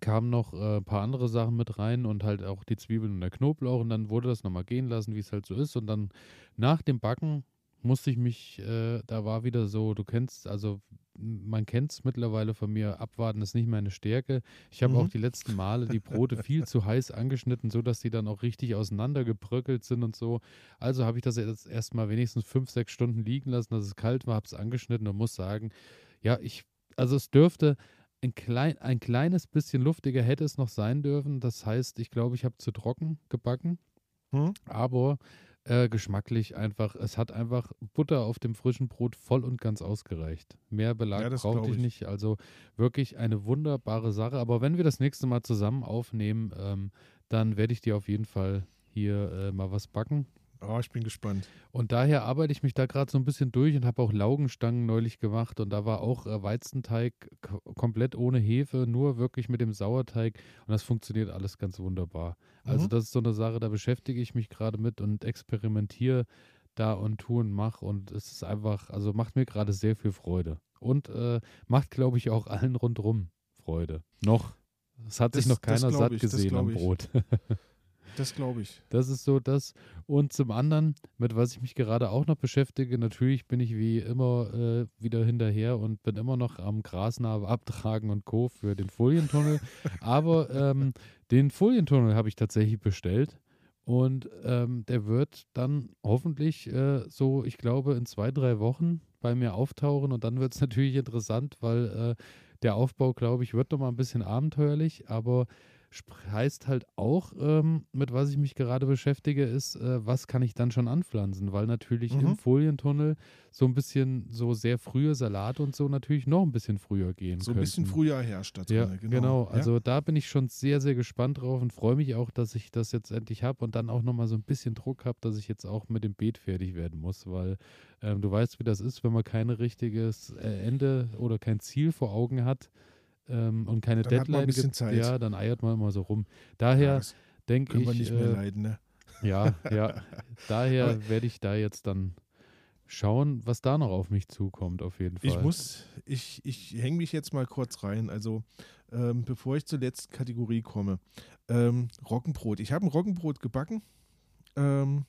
kamen noch äh, ein paar andere Sachen mit rein und halt auch die Zwiebeln und der Knoblauch und dann wurde das nochmal gehen lassen, wie es halt so ist. Und dann nach dem Backen musste ich mich, äh, da war wieder so, du kennst, also man kennt es mittlerweile von mir, abwarten ist nicht meine Stärke. Ich habe Mhm. auch die letzten Male die Brote viel zu heiß angeschnitten, sodass die dann auch richtig auseinandergebröckelt sind und so. Also habe ich das jetzt erstmal wenigstens fünf, sechs Stunden liegen lassen, dass es kalt war, habe es angeschnitten und muss sagen, ja, ich, also es dürfte ein, klein, ein kleines bisschen luftiger hätte es noch sein dürfen. Das heißt, ich glaube, ich habe zu trocken gebacken, Hm? aber äh, geschmacklich einfach, es hat einfach Butter auf dem frischen Brot voll und ganz ausgereicht. Mehr Belag Ja, brauchte ich. nicht. Also wirklich eine wunderbare Sache. Aber wenn wir das nächste Mal zusammen aufnehmen, ähm, dann werde ich dir auf jeden Fall hier äh, mal was backen. Oh, ich bin gespannt. Und daher arbeite ich mich da gerade so ein bisschen durch und habe auch Laugenstangen neulich gemacht und da war auch äh, Weizenteig komplett ohne Hefe, nur wirklich mit dem Sauerteig und das funktioniert alles ganz wunderbar. Also Mhm. das ist so eine Sache, da beschäftige ich mich gerade mit und experimentiere da und tue und mache und es ist einfach, also macht mir gerade sehr viel Freude und äh, macht, glaube ich, auch allen rundrum Freude. Noch. Es hat sich Das- noch das keiner satt ich, gesehen am. Brot. Das glaube ich. Das ist so das. Und zum anderen, mit was ich mich gerade auch noch beschäftige, natürlich bin ich wie immer äh, wieder hinterher und bin immer noch am Grasnarbe abtragen und Co. für den Folientunnel. Aber ähm, den Folientunnel habe ich tatsächlich bestellt. Und ähm, der wird dann hoffentlich äh, so, ich glaube, in zwei, drei Wochen bei mir auftauchen. Und dann wird es natürlich interessant, weil äh, der Aufbau, glaube ich, wird nochmal ein bisschen abenteuerlich, aber heißt halt auch, ähm, mit was ich mich gerade beschäftige, ist, äh, was kann ich dann schon anpflanzen? Weil natürlich mhm. im Folientunnel so ein bisschen so sehr frühe Salate und so natürlich noch ein bisschen früher gehen. So ein bisschen früher herrscht das. Ja, genau. genau. Also ja. da bin ich schon sehr, sehr gespannt drauf und freue mich auch, dass ich das jetzt endlich habe und dann auch nochmal so ein bisschen Druck habe, dass ich jetzt auch mit dem Beet fertig werden muss, weil ähm, du weißt, wie das ist, wenn man kein richtiges äh, Ende oder kein Ziel vor Augen hat ähm, und keine dann Deadline gibt, Zeit. ja, dann eiert man immer so rum. Daher ja, denke ich. Wir nicht mehr äh, leiden, ne? Ja, ja. Daher werde ich da jetzt dann schauen, was da noch auf mich zukommt, auf jeden Fall. Ich muss, ich, ich hänge mich jetzt mal kurz rein. Also, ähm, bevor ich zur letzten Kategorie komme. Ähm, Roggenbrot. Ich habe ein Roggenbrot gebacken. Ähm,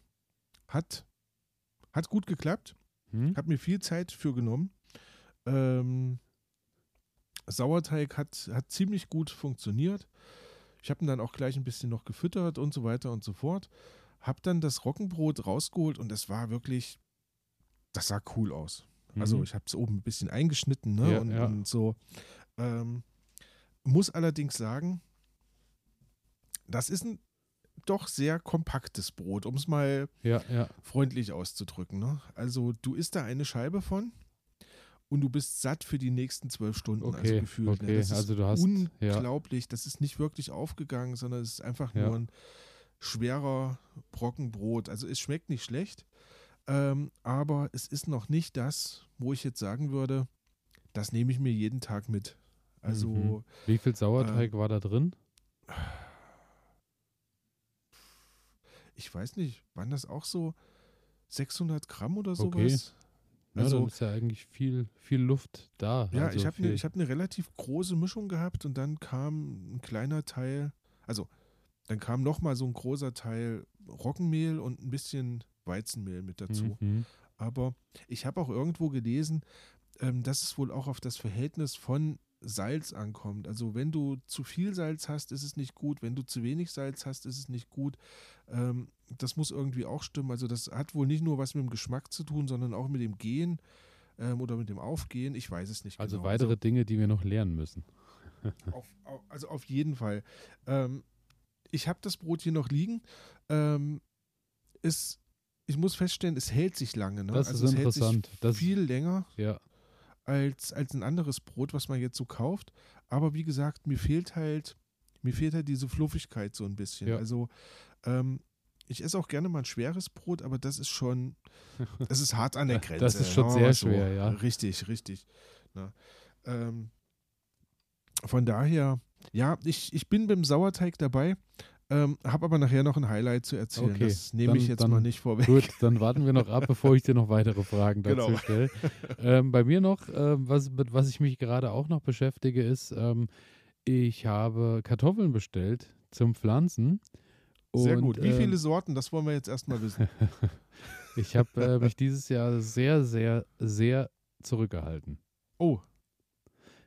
hat, hat gut geklappt. Hm? Habe mir viel Zeit für genommen. Ähm, Sauerteig hat, hat ziemlich gut funktioniert. Ich habe ihn dann auch gleich ein bisschen noch gefüttert und so weiter und so fort. Habe dann das Roggenbrot rausgeholt und es war wirklich, das sah cool aus. Also mhm. Also ich habe es oben ein bisschen eingeschnitten ne? Ja, und, ja. und, so. Ähm, muss allerdings sagen, das ist ein doch sehr kompaktes Brot, um es mal ja, freundlich auszudrücken. Ne? Also du isst da eine Scheibe von und du bist satt für die nächsten zwölf Stunden, also okay, also gefühlt. Okay. Ne? Das also du hast, unglaublich. Ja. Das ist nicht wirklich aufgegangen, sondern es ist einfach ja. nur ein schwerer Brockenbrot. Also es schmeckt nicht schlecht, ähm, aber es ist noch nicht das, wo ich jetzt sagen würde, das nehme ich mir jeden Tag mit. Also mhm. wie viel Sauerteig äh, war da drin? Ich weiß nicht, waren das auch so 600 Gramm oder sowas? Okay. Also ja, ist ja eigentlich viel, viel Luft da. Ja, also ich habe eine hab ne relativ große Mischung gehabt und dann kam ein kleiner Teil, also dann kam nochmal so ein großer Teil Roggenmehl und ein bisschen Weizenmehl mit dazu. Mhm. Aber ich habe auch irgendwo gelesen, ähm, dass es wohl auch auf das Verhältnis von Salz ankommt. Also wenn du zu viel Salz hast, ist es nicht gut. Wenn du zu wenig Salz hast, ist es nicht gut. Ähm, das muss irgendwie auch stimmen. Also das hat wohl nicht nur was mit dem Geschmack zu tun, sondern auch mit dem Gehen ähm, oder mit dem Aufgehen. Ich weiß es nicht also genau. weitere also, Dinge, die wir noch lernen müssen. auf, auf, also auf jeden Fall. Ähm, ich habe das Brot hier noch liegen. Ähm, ist, ich muss feststellen, es hält sich lange. Ne? Das also ist interessant. das viel länger. Ja als, als ein anderes Brot, was man jetzt so kauft. Aber wie gesagt, mir fehlt halt, mir fehlt halt diese Fluffigkeit so ein bisschen. Ja. Also ähm, ich esse auch gerne mal ein schweres Brot, aber das ist schon, das ist hart an der Grenze. Das ist schon sehr so. schwer, ja. Richtig, richtig. Ähm, von daher, ja, ich, ich bin beim Sauerteig dabei. Ähm, habe aber nachher noch ein Highlight zu erzählen. Okay, das nehme ich jetzt dann, mal nicht vorweg. Gut, dann warten wir noch ab, bevor ich dir noch weitere Fragen dazu genau. stelle. Ähm, bei mir noch, äh, was, mit was ich mich gerade auch noch beschäftige, ist, ähm, ich habe Kartoffeln bestellt zum Pflanzen. Sehr gut. Wie viele ähm, Sorten? Das wollen wir jetzt erstmal wissen. ich habe äh, mich dieses Jahr sehr, sehr, sehr zurückgehalten. Oh.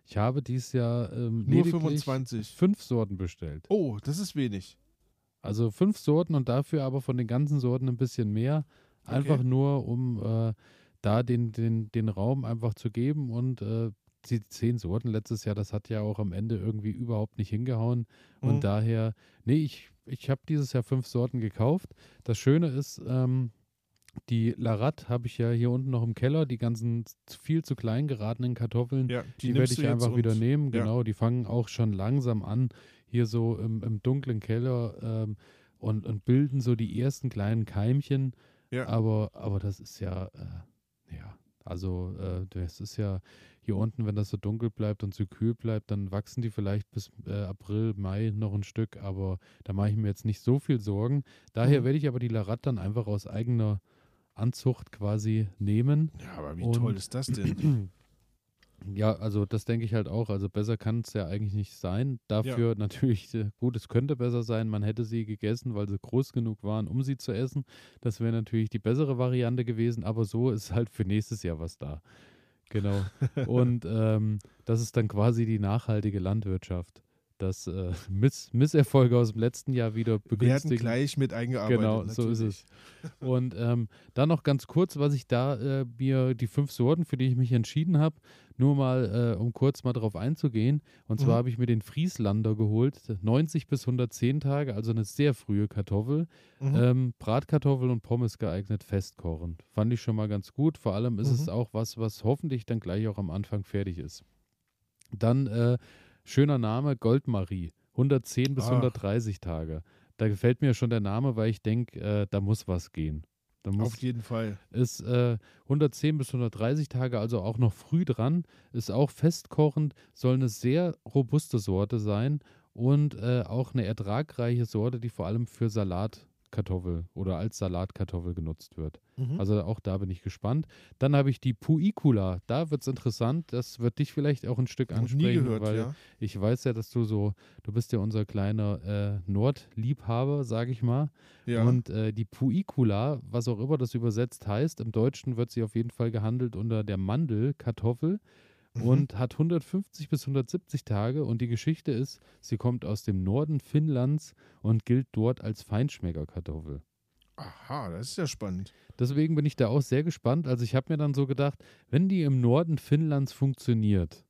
Ich habe dieses Jahr ähm, nur 25. fünf Sorten bestellt. Oh, das ist wenig. Also fünf Sorten und dafür aber von den ganzen Sorten ein bisschen mehr. Einfach okay. nur, um äh, da den, den, den Raum einfach zu geben und äh, die zehn Sorten letztes Jahr, das hat ja auch am Ende irgendwie überhaupt nicht hingehauen. Mhm. Und daher, nee, ich, ich habe dieses Jahr fünf Sorten gekauft. Das Schöne ist, ähm, die Larat habe ich ja hier unten noch im Keller, die ganzen viel zu klein geratenen Kartoffeln, ja, die, die werde ich einfach wieder nehmen. Genau, ja. die fangen auch schon langsam an, hier so im, im dunklen Keller ähm, und, und bilden so die ersten kleinen Keimchen. Ja. Aber, aber das ist ja, äh, ja, also äh, das ist ja hier unten, wenn das so dunkel bleibt und so kühl bleibt, dann wachsen die vielleicht bis äh, April, Mai noch ein Stück, aber da mache ich mir jetzt nicht so viel Sorgen. Daher mhm. werde ich aber die Larat dann einfach aus eigener Anzucht quasi nehmen. Ja, aber wie toll ist das denn? Ja, also das denke ich halt auch. Also besser kann es ja eigentlich nicht sein. Dafür ja. natürlich, äh, gut, es könnte besser sein, man hätte sie gegessen, weil sie groß genug waren, um sie zu essen. Das wäre natürlich die bessere Variante gewesen, aber so ist halt für nächstes Jahr was da. Genau. Und ähm, das ist dann quasi die nachhaltige Landwirtschaft. Dass äh, Miss Misserfolge aus dem letzten Jahr wieder begünstigen. Werden gleich mit eingearbeitet. Genau, so ist es. Und ähm, dann noch ganz kurz, was ich da äh, mir die fünf Sorten, für die ich mich entschieden habe, nur mal, äh, um kurz mal darauf einzugehen. Und zwar mhm. habe ich mir den Frieslander geholt, 90 bis 110 Tage, also eine sehr frühe Kartoffel. Mhm. Ähm, Bratkartoffel und Pommes geeignet, festkochen. Fand ich schon mal ganz gut. Vor allem ist mhm. es auch was, was hoffentlich dann gleich auch am Anfang fertig ist. Dann äh, schöner Name, Goldmarie. 110 bis Ach. 130 Tage. Da gefällt mir schon der Name, weil ich denke, äh, da muss was gehen. Auf jeden Fall. Ist äh, 110 bis 130 Tage, also auch noch früh dran. Ist auch festkochend, soll eine sehr robuste Sorte sein und äh, auch eine ertragreiche Sorte, die vor allem für Salat Kartoffel oder als Salatkartoffel genutzt wird. Mhm. Also auch da bin ich gespannt. Dann habe ich die Puicula. Da wird es interessant. Das wird dich vielleicht auch ein Stück ansprechen, gehört, weil ja. ich weiß ja, dass du so, du bist ja unser kleiner äh, Nordliebhaber, sage ich mal. Ja. Und äh, die Puicula, was auch immer das übersetzt heißt, im Deutschen wird sie auf jeden Fall gehandelt unter der Mandelkartoffel mhm. und hat 150 bis 170 Tage. Und die Geschichte ist, sie kommt aus dem Norden Finnlands und gilt dort als Feinschmeckerkartoffel. Aha, das ist ja spannend. Deswegen bin ich da auch sehr gespannt. Also ich habe mir dann so gedacht, wenn die im Norden Finnlands funktioniert,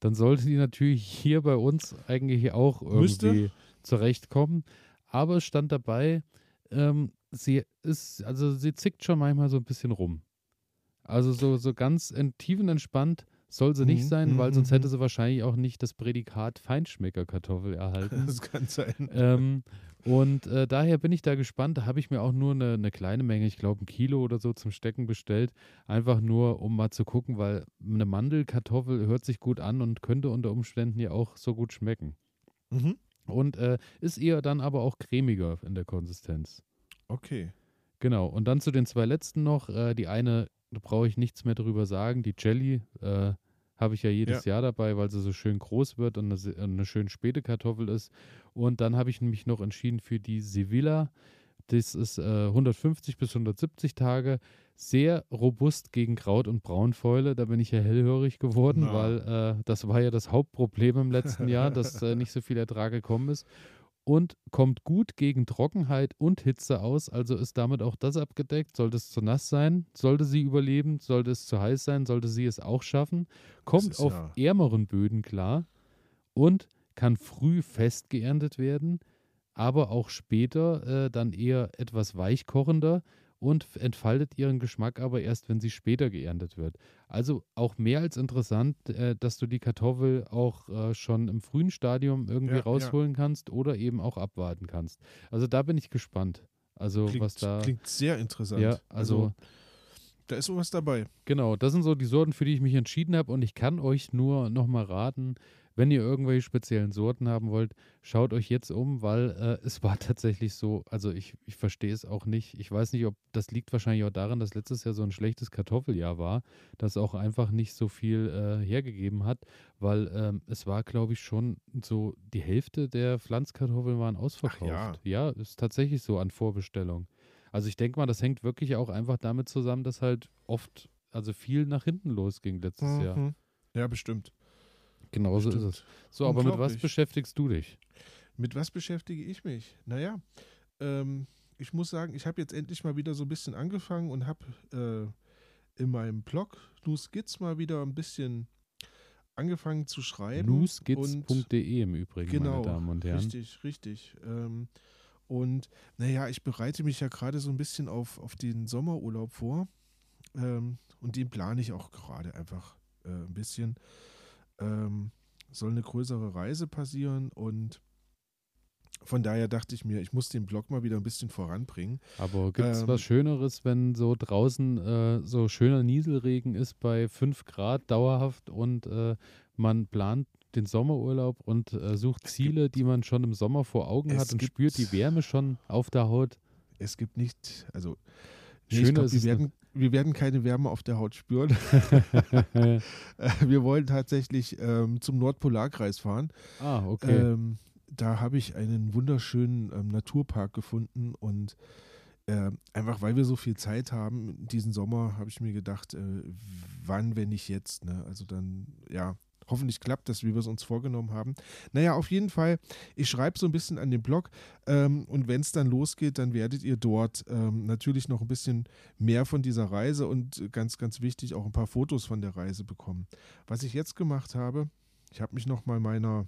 dann sollte die natürlich hier bei uns eigentlich auch irgendwie Müsste. zurechtkommen. Aber es stand dabei, ähm, sie ist, also sie zickt schon manchmal so ein bisschen rum. Also so, so ganz tiefenentspannt soll sie nicht mhm, sein, weil mhm, sonst hätte mhm. sie wahrscheinlich auch nicht das Prädikat Feinschmeckerkartoffel erhalten. Das kann sein. Ähm, und äh, daher bin ich da gespannt. Da habe ich mir auch nur eine, eine kleine Menge, ich glaube ein Kilo oder so zum Stecken bestellt. Einfach nur, um mal zu gucken, weil eine Mandelkartoffel hört sich gut an und könnte unter Umständen ja auch so gut schmecken. Mhm. Und äh, ist eher dann aber auch cremiger in der Konsistenz. Okay. Genau. Und dann zu den zwei letzten noch. Äh, die eine da brauche ich nichts mehr darüber sagen. Die Jelly äh, habe ich ja jedes ja. Jahr dabei, weil sie so schön groß wird und eine, eine schön späte Kartoffel ist. Und dann habe ich mich noch entschieden für die Sevilla. Das ist äh, 150 bis 170 Tage. Sehr robust gegen Kraut und Braunfäule. Da bin ich ja hellhörig geworden, no. weil äh, das war ja das Hauptproblem im letzten Jahr, dass äh, nicht so viel Ertrag gekommen ist und kommt gut gegen Trockenheit und Hitze aus, also ist damit auch das abgedeckt. Sollte es zu nass sein, sollte sie überleben, sollte es zu heiß sein, sollte sie es auch schaffen, kommt auf ja. ärmeren Böden klar und kann früh fest geerntet werden, aber auch später äh, dann eher etwas weichkochender und entfaltet ihren Geschmack aber erst, wenn sie später geerntet wird. Also auch mehr als interessant, äh, dass du die Kartoffel auch äh, schon im frühen Stadium irgendwie ja, rausholen ja. kannst oder eben auch abwarten kannst. Also da bin ich gespannt. Also klingt, was da klingt sehr interessant. Ja, also, also da ist sowas dabei. Genau, das sind so die Sorten, für die ich mich entschieden habe und ich kann euch nur nochmal raten, wenn ihr irgendwelche speziellen Sorten haben wollt, schaut euch jetzt um, weil äh, es war tatsächlich so, also ich, ich verstehe es auch nicht. Ich weiß nicht, ob das liegt wahrscheinlich auch daran, dass letztes Jahr so ein schlechtes Kartoffeljahr war, das auch einfach nicht so viel äh, hergegeben hat, weil ähm, es war, glaube ich, schon so die Hälfte der Pflanzkartoffeln waren ausverkauft. Ja. ja, ist tatsächlich so an Vorbestellung. Also ich denke mal, das hängt wirklich auch einfach damit zusammen, dass halt oft, also viel nach hinten losging letztes mhm. Jahr. Ja, bestimmt. Genau so ist es. So, aber mit was beschäftigst du dich? Mit was beschäftige ich mich? Naja, ähm, ich muss sagen, ich habe jetzt endlich mal wieder so ein bisschen angefangen und habe äh, in meinem Blog Newskits mal wieder ein bisschen angefangen zu schreiben. Newskits.de im Übrigen, genau, meine Damen und Herren. Richtig, richtig. Ähm, und naja, ich bereite mich ja gerade so ein bisschen auf, auf den Sommerurlaub vor. Ähm, und den plane ich auch gerade einfach äh, ein bisschen ähm, soll eine größere Reise passieren und von daher dachte ich mir, ich muss den Blog mal wieder ein bisschen voranbringen. Aber gibt es ähm, was Schöneres, wenn so draußen äh, so schöner Nieselregen ist bei 5 Grad dauerhaft und äh, man plant den Sommerurlaub und äh, sucht Ziele, gibt, die man schon im Sommer vor Augen hat und spürt die Wärme schon auf der Haut? Es gibt nicht, also nee, Schöner glaub, wir, werden, wir werden keine Wärme auf der Haut spüren. wir wollen tatsächlich ähm, zum Nordpolarkreis fahren. Ah, okay. Ähm, da habe ich einen wunderschönen ähm, Naturpark gefunden und äh, einfach weil wir so viel Zeit haben, diesen Sommer habe ich mir gedacht, äh, wann, wenn nicht jetzt. Ne? Also dann, ja, hoffentlich klappt das, wie wir es uns vorgenommen haben. Naja, auf jeden Fall, ich schreibe so ein bisschen an dem Blog ähm, und wenn es dann losgeht, dann werdet ihr dort ähm, natürlich noch ein bisschen mehr von dieser Reise und ganz, ganz wichtig auch ein paar Fotos von der Reise bekommen. Was ich jetzt gemacht habe, ich habe mich nochmal meiner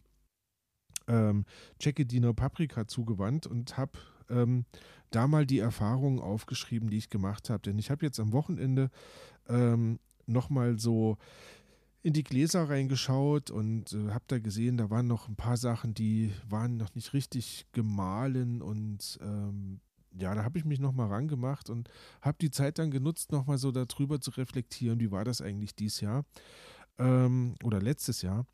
ähm, Cecchediner Paprika zugewandt und habe ähm, da mal die Erfahrungen aufgeschrieben, die ich gemacht habe. Denn ich habe jetzt am Wochenende ähm, nochmal so in die Gläser reingeschaut und äh, habe da gesehen, da waren noch ein paar Sachen, die waren noch nicht richtig gemahlen und ähm, ja, da habe ich mich nochmal rangemacht und habe die Zeit dann genutzt, nochmal so darüber zu reflektieren, wie war das eigentlich dieses Jahr ähm, oder letztes Jahr.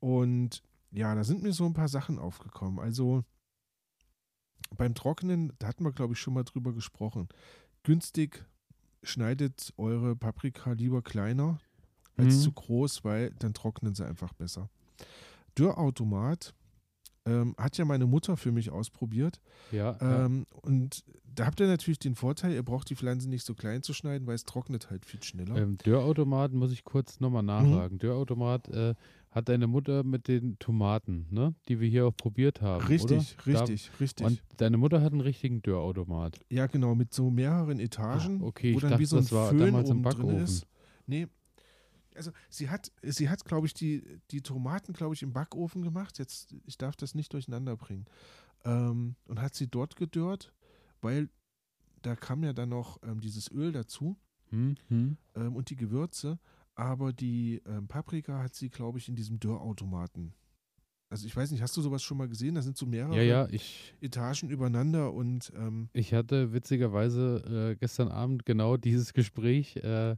Und ja, da sind mir so ein paar Sachen aufgekommen. Also beim Trocknen, da hatten wir, glaube ich, schon mal drüber gesprochen. Günstig schneidet eure Paprika lieber kleiner als mhm. zu groß, weil dann trocknen sie einfach besser. Dürrautomat ähm, hat ja meine Mutter für mich ausprobiert. Ja, ähm, ja. Und da habt ihr natürlich den Vorteil, ihr braucht die Pflanzen nicht so klein zu schneiden, weil es trocknet halt viel schneller. Ähm, Dörrautomat muss ich kurz nochmal nachfragen. Mhm. Dörrautomat äh, hat deine Mutter mit den Tomaten, ne? Die wir hier auch probiert haben. Richtig, oder? richtig, da, richtig. Und deine Mutter hat einen richtigen Dörrautomat. Ja, genau, mit so mehreren Etagen, ah, okay, wo dann dachte, wie so ein das war Föhn damals im Backofen. ist. Nee. Also sie hat, sie hat, glaube ich, die, die Tomaten, glaube ich, im Backofen gemacht. Jetzt, ich darf das nicht durcheinander bringen. Ähm, und hat sie dort gedörrt, weil da kam ja dann noch ähm, dieses Öl dazu hm, hm. Ähm, und die Gewürze. Aber die ähm, Paprika hat sie, glaube ich, in diesem Dörrautomaten. Also ich weiß nicht, hast du sowas schon mal gesehen? Da sind so mehrere ja, ja, ich, Etagen übereinander und ähm, ich hatte witzigerweise äh, gestern Abend genau dieses Gespräch äh,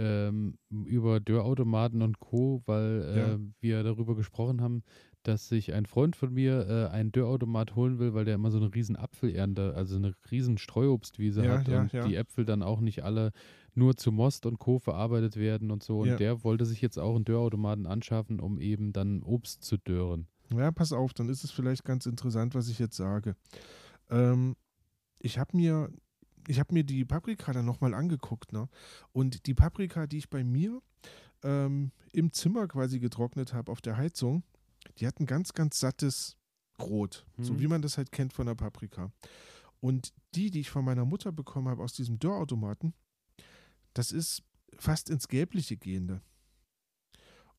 ähm, über Dörrautomaten und Co., weil äh, Ja. wir darüber gesprochen haben, dass sich ein Freund von mir äh, einen Dörrautomat holen will, weil der immer so eine riesen Apfelernte, also eine riesen Streuobstwiese Ja, hat ja, und die Äpfel dann auch nicht alle nur zu Most und Co. verarbeitet werden und so. Und der wollte sich jetzt auch einen Dörrautomaten anschaffen, um eben dann Obst zu dörren. Ja, pass auf, dann ist es vielleicht ganz interessant, was ich jetzt sage. Ähm, ich habe mir, ich habe mir die Paprika dann nochmal angeguckt, ne? Und die Paprika, die ich bei mir ähm, im Zimmer quasi getrocknet habe auf der Heizung, die hat ein ganz, ganz sattes Rot, so Mhm. wie man das halt kennt von der Paprika. Und die, die ich von meiner Mutter bekommen habe aus diesem Dörrautomaten, das ist fast ins Gelbliche gehende.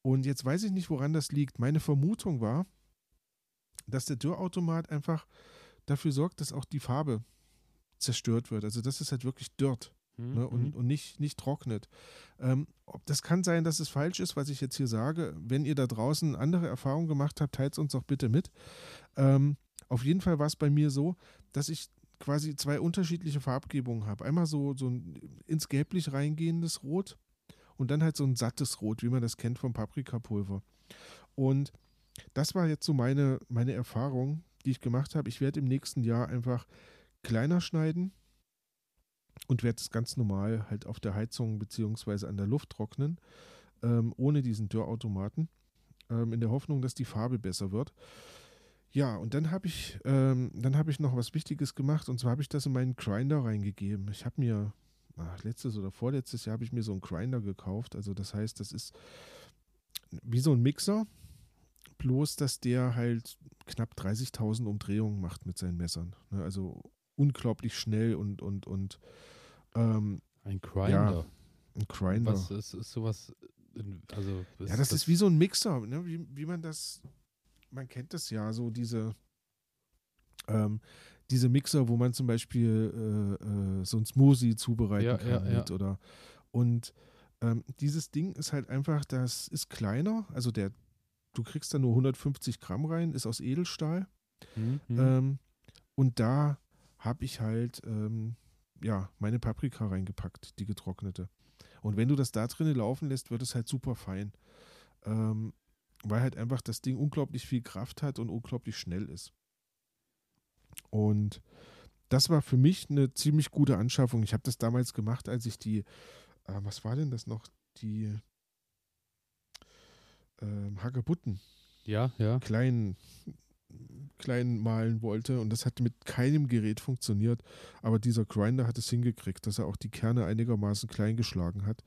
Und jetzt weiß ich nicht, woran das liegt. Meine Vermutung war, dass der Dörrautomat einfach dafür sorgt, dass auch die Farbe zerstört wird. Also dass es halt wirklich dürrt ne, und, und nicht, nicht trocknet. Ähm, das kann sein, dass es falsch ist, was ich jetzt hier sage. Wenn ihr da draußen andere Erfahrungen gemacht habt, teilt es uns auch bitte mit. Ähm, auf jeden Fall war es bei mir so, dass ich quasi zwei unterschiedliche Farbgebungen habe. Einmal so, so ein ins Gelblich reingehendes Rot und dann halt so ein sattes Rot, wie man das kennt vom Paprikapulver. Und das war jetzt so meine, meine Erfahrung, die ich gemacht habe. Ich werde im nächsten Jahr einfach kleiner schneiden und werde es ganz normal halt auf der Heizung beziehungsweise an der Luft trocknen, ähm, ohne diesen Dörrautomaten, ähm, in der Hoffnung, dass die Farbe besser wird. Ja, und dann habe ich, ähm, dann ich noch was Wichtiges gemacht und zwar habe ich das in meinen Grinder reingegeben. Ich habe mir ah, letztes oder vorletztes Jahr habe ich mir so einen Grinder gekauft. Also das heißt, das ist wie so ein Mixer, bloß dass der halt knapp 30.000 Umdrehungen macht mit seinen Messern. Ne? Also unglaublich schnell und und und ähm, Ein Grinder. ein Grinder. Was ist, ist sowas, also Ja, das ist wie so ein Mixer, ne? wie, wie man das, man kennt das ja, so diese, ähm, diese Mixer, wo man zum Beispiel äh, äh, so ein Smoothie zubereiten Ja, kann ja, ja. mit oder und ähm, dieses Ding ist halt einfach, das ist kleiner, also der, du kriegst da nur 150 Gramm rein, ist aus Edelstahl Hm, hm. ähm, und da habe ich halt ähm, ja meine Paprika reingepackt, die getrocknete. Und wenn du das da drinnen laufen lässt, wird es halt super fein. Ähm, weil halt einfach das Ding unglaublich viel Kraft hat und unglaublich schnell ist. Und das war für mich eine ziemlich gute Anschaffung. Ich habe das damals gemacht, als ich die, äh, was war denn das noch? Die ähm, Hagebutten ja, ja. klein, klein malen wollte und das hat mit keinem Gerät funktioniert, aber dieser Grinder hat es hingekriegt, dass er auch die Kerne einigermaßen klein geschlagen hat.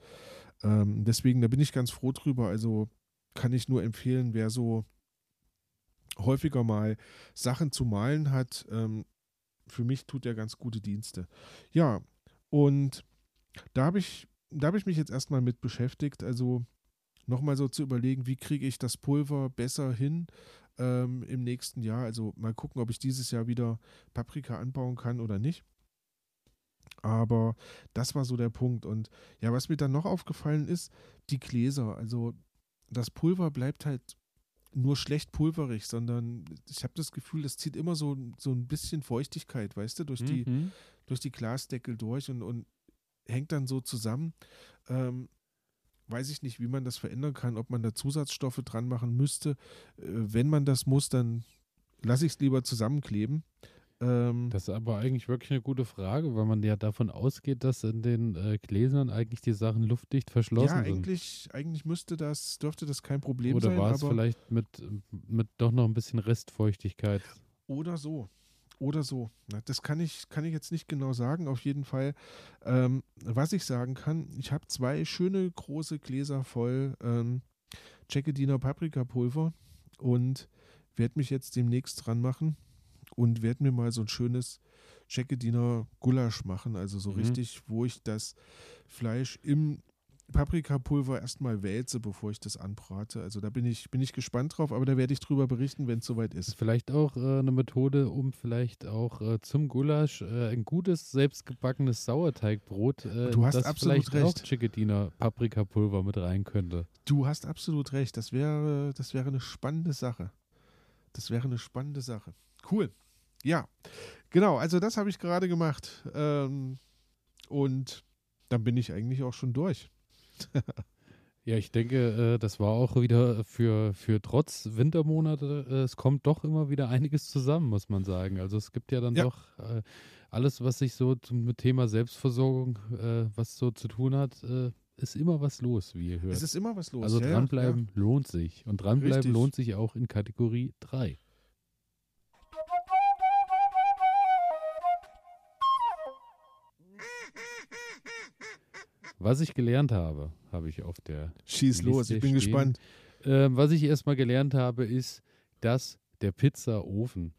Ähm, deswegen, da bin ich ganz froh drüber. Also kann ich nur empfehlen, wer so häufiger mal Sachen zu malen hat, ähm, für mich tut er ganz gute Dienste. Ja, und da habe ich, da habe ich mich jetzt erstmal mit beschäftigt, also nochmal so zu überlegen, wie kriege ich das Pulver besser hin ähm, im nächsten Jahr. Also mal gucken, ob ich dieses Jahr wieder Paprika anbauen kann oder nicht. Aber das war so der Punkt. Und ja, was mir dann noch aufgefallen ist, die Gläser. Also das Pulver bleibt halt nur schlecht pulverig, sondern ich habe das Gefühl, es zieht immer so, so ein bisschen Feuchtigkeit, weißt du, durch mhm. die, durch die Glasdeckel durch und, und hängt dann so zusammen. Ähm, weiß ich nicht, wie man das verändern kann, ob man da Zusatzstoffe dran machen müsste. Äh, wenn man das muss, dann lasse ich es lieber zusammenkleben. Ähm, das ist aber eigentlich wirklich eine gute Frage, weil man ja davon ausgeht, dass in den äh, Gläsern eigentlich die Sachen luftdicht verschlossen ja, sind. eigentlich, eigentlich müsste das, dürfte das kein Problem oder sein. Oder war es vielleicht mit, mit doch noch ein bisschen Restfeuchtigkeit? Oder so. Oder so. Das kann ich, kann ich jetzt nicht genau sagen. Auf jeden Fall, ähm, was ich sagen kann, ich habe zwei schöne große Gläser voll ähm, Jackediner Paprikapulver und werde mich jetzt demnächst dran machen und werde mir mal so ein schönes Tschekediner Gulasch machen. Also so mhm. richtig, wo ich das Fleisch im Paprikapulver erstmal wälze, bevor ich das anbrate. Also da bin ich, bin ich gespannt drauf, aber da werde ich drüber berichten, wenn es soweit ist. Vielleicht auch äh, eine Methode, um vielleicht auch äh, zum Gulasch äh, ein gutes, selbstgebackenes Sauerteigbrot, äh, du hast das absolut vielleicht recht. auch Chickadiner Paprikapulver mit rein könnte. Du hast absolut recht. Das wäre, das wäre eine spannende Sache. Das wäre eine spannende Sache. Cool. Ja, genau. Also das habe ich gerade gemacht. Ähm, und dann bin ich eigentlich auch schon durch. ja, ich denke, äh, das war auch wieder für, für trotz Wintermonate, äh, es kommt doch immer wieder einiges zusammen, muss man sagen. Also es gibt ja dann ja. doch äh, alles, was sich so zum Thema Selbstversorgung, was so zu tun hat, ist immer was los, wie ihr hört. Es ist immer was los. Also dranbleiben ja. lohnt sich. Und dranbleiben Richtig. lohnt sich auch in Kategorie 3. Was ich gelernt habe, habe ich auf der. Schieß Liste los, ich bin stehen. gespannt. Äh, was ich erstmal gelernt habe, ist, dass der Pizzaofen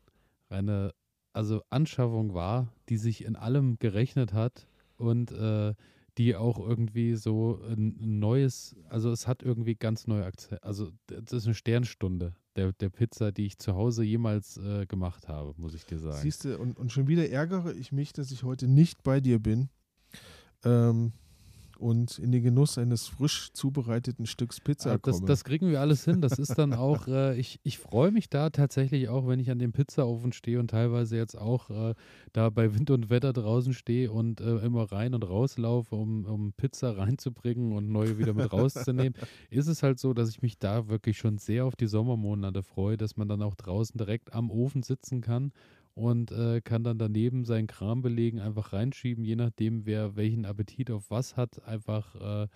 eine also Anschaffung war, die sich in allem gerechnet hat und äh, die auch irgendwie so ein neues, also es hat irgendwie ganz neue Akzente. Also das ist eine Sternstunde der, der Pizza, die ich zu Hause jemals äh, gemacht habe, muss ich dir sagen. Siehst du, und, und schon wieder ärgere ich mich, dass ich heute nicht bei dir bin. Ähm, und in den Genuss eines frisch zubereiteten Stücks Pizza ja, das, komme. Das kriegen wir alles hin. Das ist dann auch, äh, ich, ich freue mich da tatsächlich auch, wenn ich an dem Pizzaofen stehe und teilweise jetzt auch äh, da bei Wind und Wetter draußen stehe und äh, immer rein und rauslaufe, um, um Pizza reinzubringen und neue wieder mit rauszunehmen, ist es halt so, dass ich mich da wirklich schon sehr auf die Sommermonate freue, dass man dann auch draußen direkt am Ofen sitzen kann und äh, kann dann daneben seinen Kram belegen, einfach reinschieben, je nachdem, wer welchen Appetit auf was hat, einfach äh,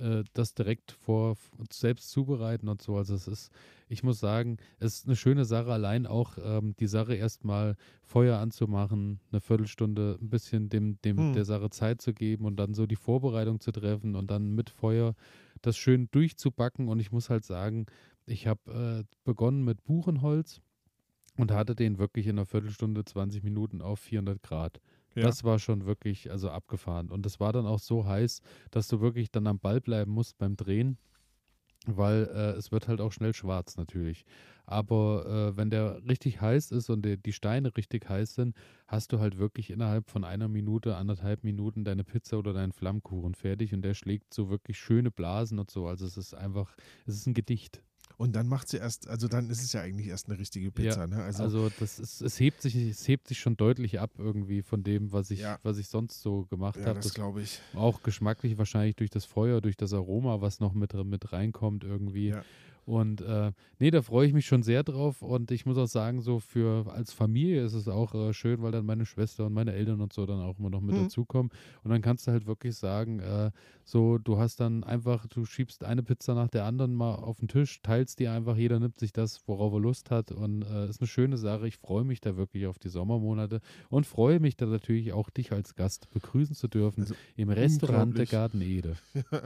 äh, das direkt vor selbst zubereiten und so. Also es ist, ich muss sagen, es ist eine schöne Sache, allein auch ähm, die Sache erstmal Feuer anzumachen, eine Viertelstunde ein bisschen dem, dem hm. der Sache Zeit zu geben und dann so die Vorbereitung zu treffen und dann mit Feuer das schön durchzubacken. Und ich muss halt sagen, ich habe äh, begonnen mit Buchenholz und hatte den wirklich in einer Viertelstunde, 20 Minuten auf 400 Grad. Ja. Das war schon wirklich also abgefahren. Und es war dann auch so heiß, dass du wirklich dann am Ball bleiben musst beim Drehen, weil äh, es wird halt auch schnell schwarz natürlich. Aber äh, wenn der richtig heiß ist und der, die Steine richtig heiß sind, hast du halt wirklich innerhalb von einer Minute, anderthalb Minuten deine Pizza oder deinen Flammkuchen fertig und der schlägt so wirklich schöne Blasen und so. Also es ist einfach, es ist ein Gedicht. Und dann macht sie erst, also dann ist es ja eigentlich erst eine richtige Pizza. Ja, ne? also, also, das ist, es hebt sich, es hebt sich schon deutlich ab irgendwie von dem, was ich, ja. was ich sonst so gemacht ja, habe. Das glaube ich. Auch geschmacklich wahrscheinlich durch das Feuer, durch das Aroma, was noch mit, mit reinkommt irgendwie. Und äh, nee, da freue ich mich schon sehr drauf. Und ich muss auch sagen, so für als Familie ist es auch äh, schön, weil dann meine Schwester und meine Eltern und so dann auch immer noch mit mhm. dazukommen. Und dann kannst du halt wirklich sagen, äh, so, du hast dann einfach, du schiebst eine Pizza nach der anderen mal auf den Tisch, teilst die einfach, jeder nimmt sich das, worauf er Lust hat. Und äh, ist eine schöne Sache. Ich freue mich da wirklich auf die Sommermonate und freue mich da natürlich auch, dich als Gast begrüßen zu dürfen also im Restaurant der Garten Ede.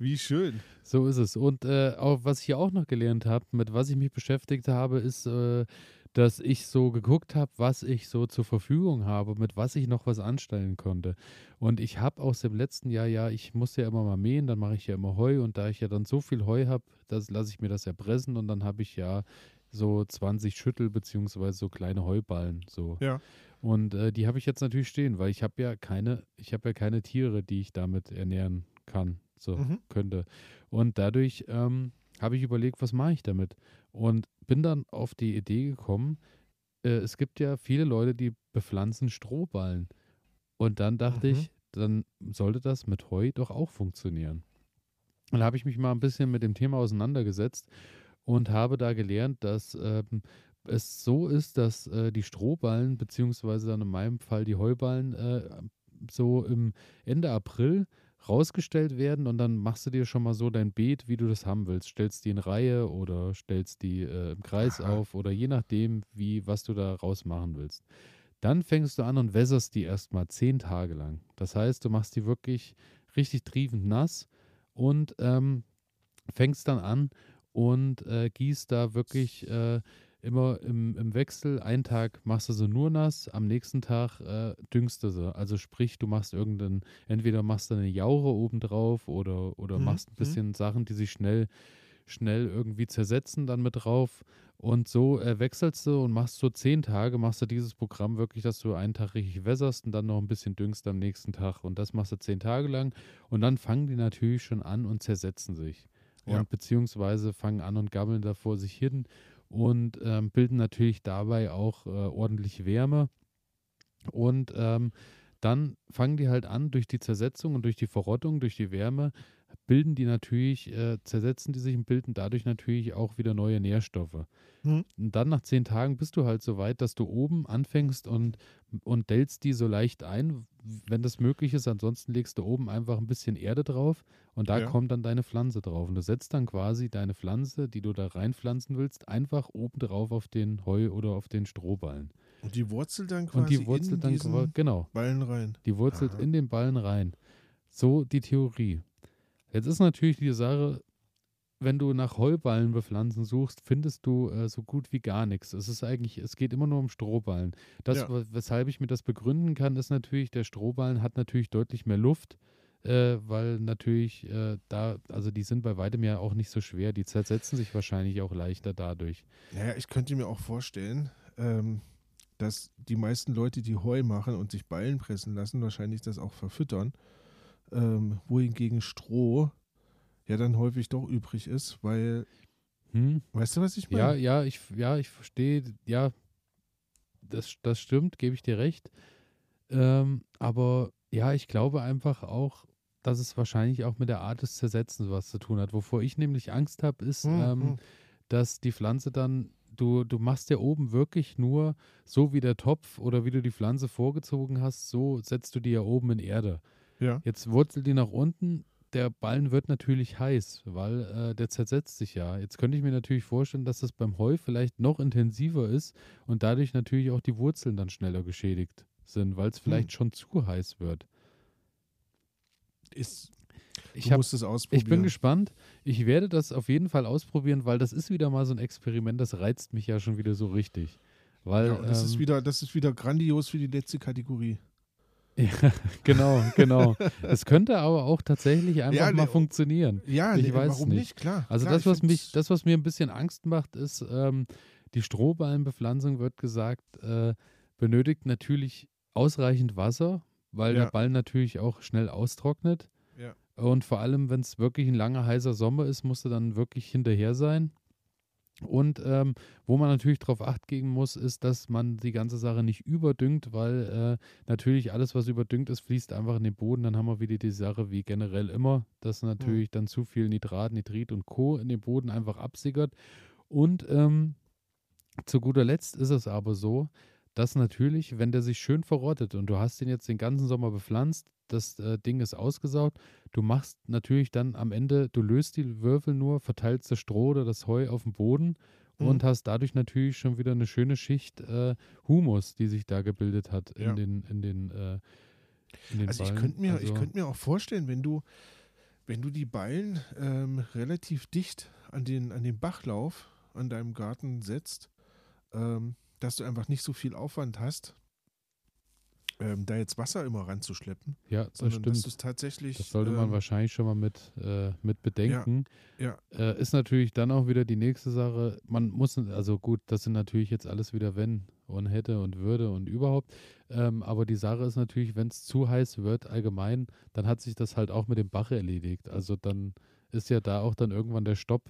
Wie schön. So ist es. Und äh, auch, was ich hier auch noch gelernt habe, mit was ich mich beschäftigt habe, ist, äh, dass ich so geguckt habe, was ich so zur Verfügung habe, mit was ich noch was anstellen konnte. Und ich habe aus dem letzten Jahr, ja, ich muss ja immer mal mähen, dann mache ich ja immer Heu und da ich ja dann so viel Heu habe, lasse ich mir das ja pressen und dann habe ich ja so 20 Schüttel beziehungsweise so kleine Heuballen so. Ja. Und äh, die habe ich jetzt natürlich stehen, weil ich habe ja keine, ich habe ja keine Tiere, die ich damit ernähren kann, so mhm. könnte. Und dadurch ähm, habe ich überlegt, was mache ich damit? Und bin dann auf die Idee gekommen, äh, es gibt ja viele Leute, die bepflanzen Strohballen. Und dann dachte mhm. ich, dann sollte das mit Heu doch auch funktionieren. Und da habe ich mich mal ein bisschen mit dem Thema auseinandergesetzt und habe da gelernt, dass ähm, es so ist, dass äh, die Strohballen, beziehungsweise dann in meinem Fall die Heuballen, äh, so im Ende April rausgestellt werden und dann machst du dir schon mal so dein Beet, wie du das haben willst. Stellst die in Reihe oder stellst die äh, im Kreis Aha. auf oder je nachdem, wie, was du da rausmachen willst. Dann fängst du an und wässerst die erstmal zehn Tage lang. Das heißt, du machst die wirklich richtig triefend nass und ähm, fängst dann an und äh, gießt da wirklich äh, immer im, im Wechsel. Einen Tag machst du sie nur nass, am nächsten Tag äh, düngst du sie. Also sprich, du machst irgendeinen, entweder machst du eine Jaure obendrauf oder, oder mhm. machst ein mhm. bisschen mhm. Sachen, die sich schnell, schnell irgendwie zersetzen dann mit drauf. Und so äh, wechselst du und machst so zehn Tage, machst du dieses Programm wirklich, dass du einen Tag richtig wässerst und dann noch ein bisschen düngst am nächsten Tag. Und das machst du zehn Tage lang. Und dann fangen die natürlich schon an und zersetzen sich. Und ja. beziehungsweise fangen an und gammeln da vor sich hin und ähm, bilden natürlich dabei auch äh, ordentlich Wärme. Und ähm, dann fangen die halt an, durch die Zersetzung und durch die Verrottung, durch die Wärme, bilden die natürlich, äh, zersetzen die sich und bilden dadurch natürlich auch wieder neue Nährstoffe. Mhm. Und dann nach zehn Tagen bist du halt so weit, dass du oben anfängst und, und dellst die so leicht ein, wenn das möglich ist. Ansonsten legst du oben einfach ein bisschen Erde drauf und da ja. kommt dann deine Pflanze drauf. Und du setzt dann quasi deine Pflanze, die du da reinpflanzen willst, einfach oben drauf auf den Heu oder auf den Strohballen. Und die wurzelt dann quasi und die wurzelt in dann diesen genau. Ballen rein. Die wurzelt Aha. in den Ballen rein. So die Theorie. Jetzt ist natürlich die Sache, wenn du nach Heuballen bepflanzen suchst, findest du äh, so gut wie gar nichts. Es ist eigentlich, es geht immer nur um Strohballen. Das, ja. weshalb ich mir das begründen kann, ist natürlich, der Strohballen hat natürlich deutlich mehr Luft, äh, weil natürlich äh, da, also die sind bei weitem ja auch nicht so schwer, die zersetzen sich wahrscheinlich auch leichter dadurch. Naja, ich könnte mir auch vorstellen, ähm, dass die meisten Leute, die Heu machen und sich Ballen pressen lassen, wahrscheinlich das auch verfüttern ähm, wohingegen Stroh ja dann häufig doch übrig ist, weil hm. weißt du, was ich meine? Ja, ja, ich, ja, ich verstehe, ja, das, das stimmt, gebe ich dir recht. Ähm, aber ja, ich glaube einfach auch, dass es wahrscheinlich auch mit der Art des Zersetzens was zu tun hat. Wovor ich nämlich Angst habe, ist, hm, ähm, hm. dass die Pflanze dann, du, du machst ja oben wirklich nur so wie der Topf oder wie du die Pflanze vorgezogen hast, so setzt du die ja oben in Erde. Ja. Jetzt wurzelt die nach unten. Der Ballen wird natürlich heiß, weil äh, der zersetzt sich ja. Jetzt könnte ich mir natürlich vorstellen, dass das beim Heu vielleicht noch intensiver ist und dadurch natürlich auch die Wurzeln dann schneller geschädigt sind, weil es hm. vielleicht hm. schon zu heiß wird. Ist, ich hab, musst es ausprobieren. Ich bin gespannt. Ich werde das auf jeden Fall ausprobieren, weil das ist wieder mal so ein Experiment, das reizt mich ja schon wieder so richtig. Weil, ja, das, ähm, ist wieder, das ist wieder grandios für die letzte Kategorie. Ja, genau, genau. Es könnte aber auch tatsächlich einfach ja, mal funktionieren. Ja, ich nee, weiß warum nicht. nicht. Klar. Also klar, das, was mich, das, was mir ein bisschen Angst macht, ist, ähm, die Strohballenbepflanzung wird gesagt, äh, benötigt natürlich ausreichend Wasser, weil ja. der Ball natürlich auch schnell austrocknet. Ja. Und vor allem, wenn es wirklich ein langer, heißer Sommer ist, musst du dann wirklich hinterher sein. Und ähm, wo man natürlich darauf acht geben muss, ist, dass man die ganze Sache nicht überdüngt, weil äh, natürlich alles, was überdüngt ist, fließt einfach in den Boden. Dann haben wir wieder die Sache wie generell immer, dass natürlich mhm. dann zu viel Nitrat, Nitrit und Co. in den Boden einfach absickert. Und ähm, zu guter Letzt ist es aber so, dass natürlich, wenn der sich schön verrottet und du hast den jetzt den ganzen Sommer bepflanzt, das äh, Ding ist ausgesaut. Du machst natürlich dann am Ende, du löst die Würfel nur, verteilst das Stroh oder das Heu auf dem Boden mhm. und hast dadurch natürlich schon wieder eine schöne Schicht äh, Humus, die sich da gebildet hat in ja. den, in den, äh, in den Also Ballen. ich könnte mir, also, ich mir auch vorstellen, wenn du, wenn du die Ballen ähm, relativ dicht an den, an den Bachlauf an deinem Garten setzt, ähm, dass du einfach nicht so viel Aufwand hast, ähm, da jetzt Wasser immer ranzuschleppen. Ja, das sondern stimmt. du es tatsächlich. Das sollte man ähm, wahrscheinlich schon mal mit, äh, mit bedenken. Ja, Äh, ist natürlich dann auch wieder die nächste Sache. Man muss, also gut, das sind natürlich jetzt alles wieder wenn und hätte und würde und überhaupt. Ähm, aber die Sache ist natürlich, wenn es zu heiß wird allgemein, dann hat sich das halt auch mit dem Bach erledigt. Also dann ist ja da auch dann irgendwann der Stopp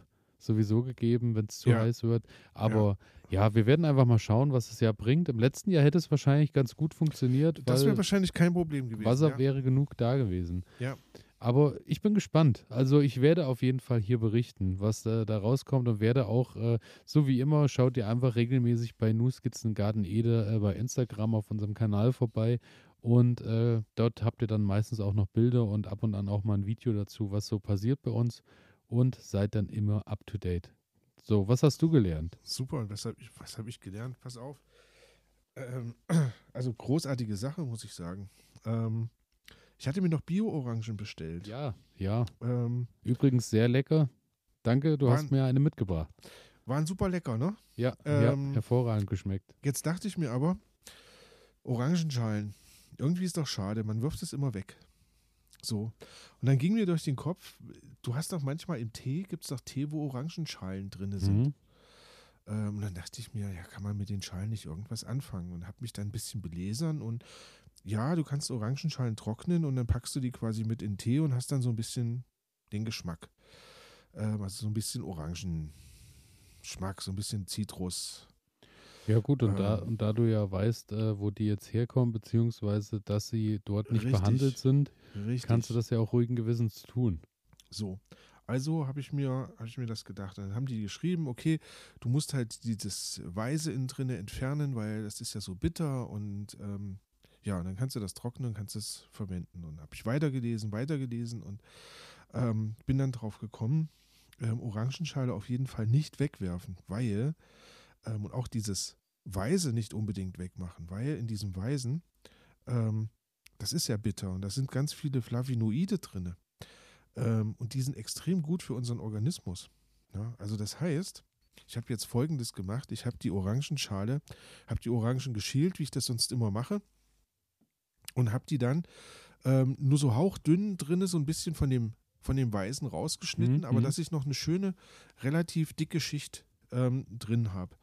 sowieso gegeben, wenn es zu Ja. heiß wird. Aber ja. wir werden einfach mal schauen, was es ja bringt. Im letzten Jahr hätte es wahrscheinlich ganz gut funktioniert, das wäre wahrscheinlich kein Problem gewesen. Wasser ja. wäre genug da gewesen. Ja. Aber ich bin gespannt. Also ich werde auf jeden Fall hier berichten, was äh, da rauskommt und werde auch, äh, so wie immer, schaut ihr einfach regelmäßig bei Nuskizzen Garten Ede äh, bei Instagram auf unserem Kanal vorbei. Und äh, dort habt ihr dann meistens auch noch Bilder und ab und an auch mal ein Video dazu, was so passiert bei uns. Und seid dann immer up to date. So, was hast du gelernt? Super, und was habe ich, was hab ich gelernt? Pass auf. Ähm, also großartige Sache, muss ich sagen. Ähm, ich hatte mir noch Bio-Orangen bestellt. Ja, ja. Ähm, Übrigens sehr lecker. Danke, du hast Waren- mir eine mitgebracht. waren super lecker, ne? Ja, Ähm, ja hervorragend geschmeckt. Jetzt dachte ich mir aber, Orangenschalen, irgendwie ist doch schade, man wirft es immer weg. So. Und dann ging mir durch den Kopf, du hast doch manchmal im Tee, gibt es doch Tee, wo Orangenschalen drin sind. Mhm. Ähm, und dann dachte ich mir, ja, kann man mit den Schalen nicht irgendwas anfangen? Und habe mich dann ein bisschen belesern und ja, du kannst Orangenschalen trocknen und dann packst du die quasi mit in Tee und hast dann so ein bisschen den Geschmack. Ähm, also so ein bisschen Orangenschmack, so ein bisschen Zitrus. Ja gut, und, da, Ähm, und da du ja weißt, äh, wo die jetzt herkommen, beziehungsweise dass sie dort nicht Richtig. behandelt sind, Richtig. kannst du das ja auch ruhigen Gewissens tun. So. Also habe ich mir, habe ich mir das gedacht. Dann haben die geschrieben, okay, du musst halt dieses Weiße innen drinne entfernen, weil das ist ja so bitter und ähm, ja, und dann kannst du das trocknen und kannst es verwenden. Und habe ich weitergelesen, weitergelesen und ähm, bin dann drauf gekommen, ähm, Orangenschale auf jeden Fall nicht wegwerfen, weil ähm, und auch dieses Weiße nicht unbedingt wegmachen, weil in diesem Weißen, ähm, das ist ja bitter und da sind ganz viele Flavonoide drinne. Ähm, und die sind extrem gut für unseren Organismus. Ja, also das heißt, ich habe jetzt Folgendes gemacht. Ich habe die Orangenschale, habe die Orangen geschält, wie ich das sonst immer mache. Und habe die dann ähm, nur so hauchdünn drinne, so ein bisschen von dem, von dem Weißen rausgeschnitten, Mhm, aber mhm. dass ich noch eine schöne, relativ dicke Schicht ähm, drin habe.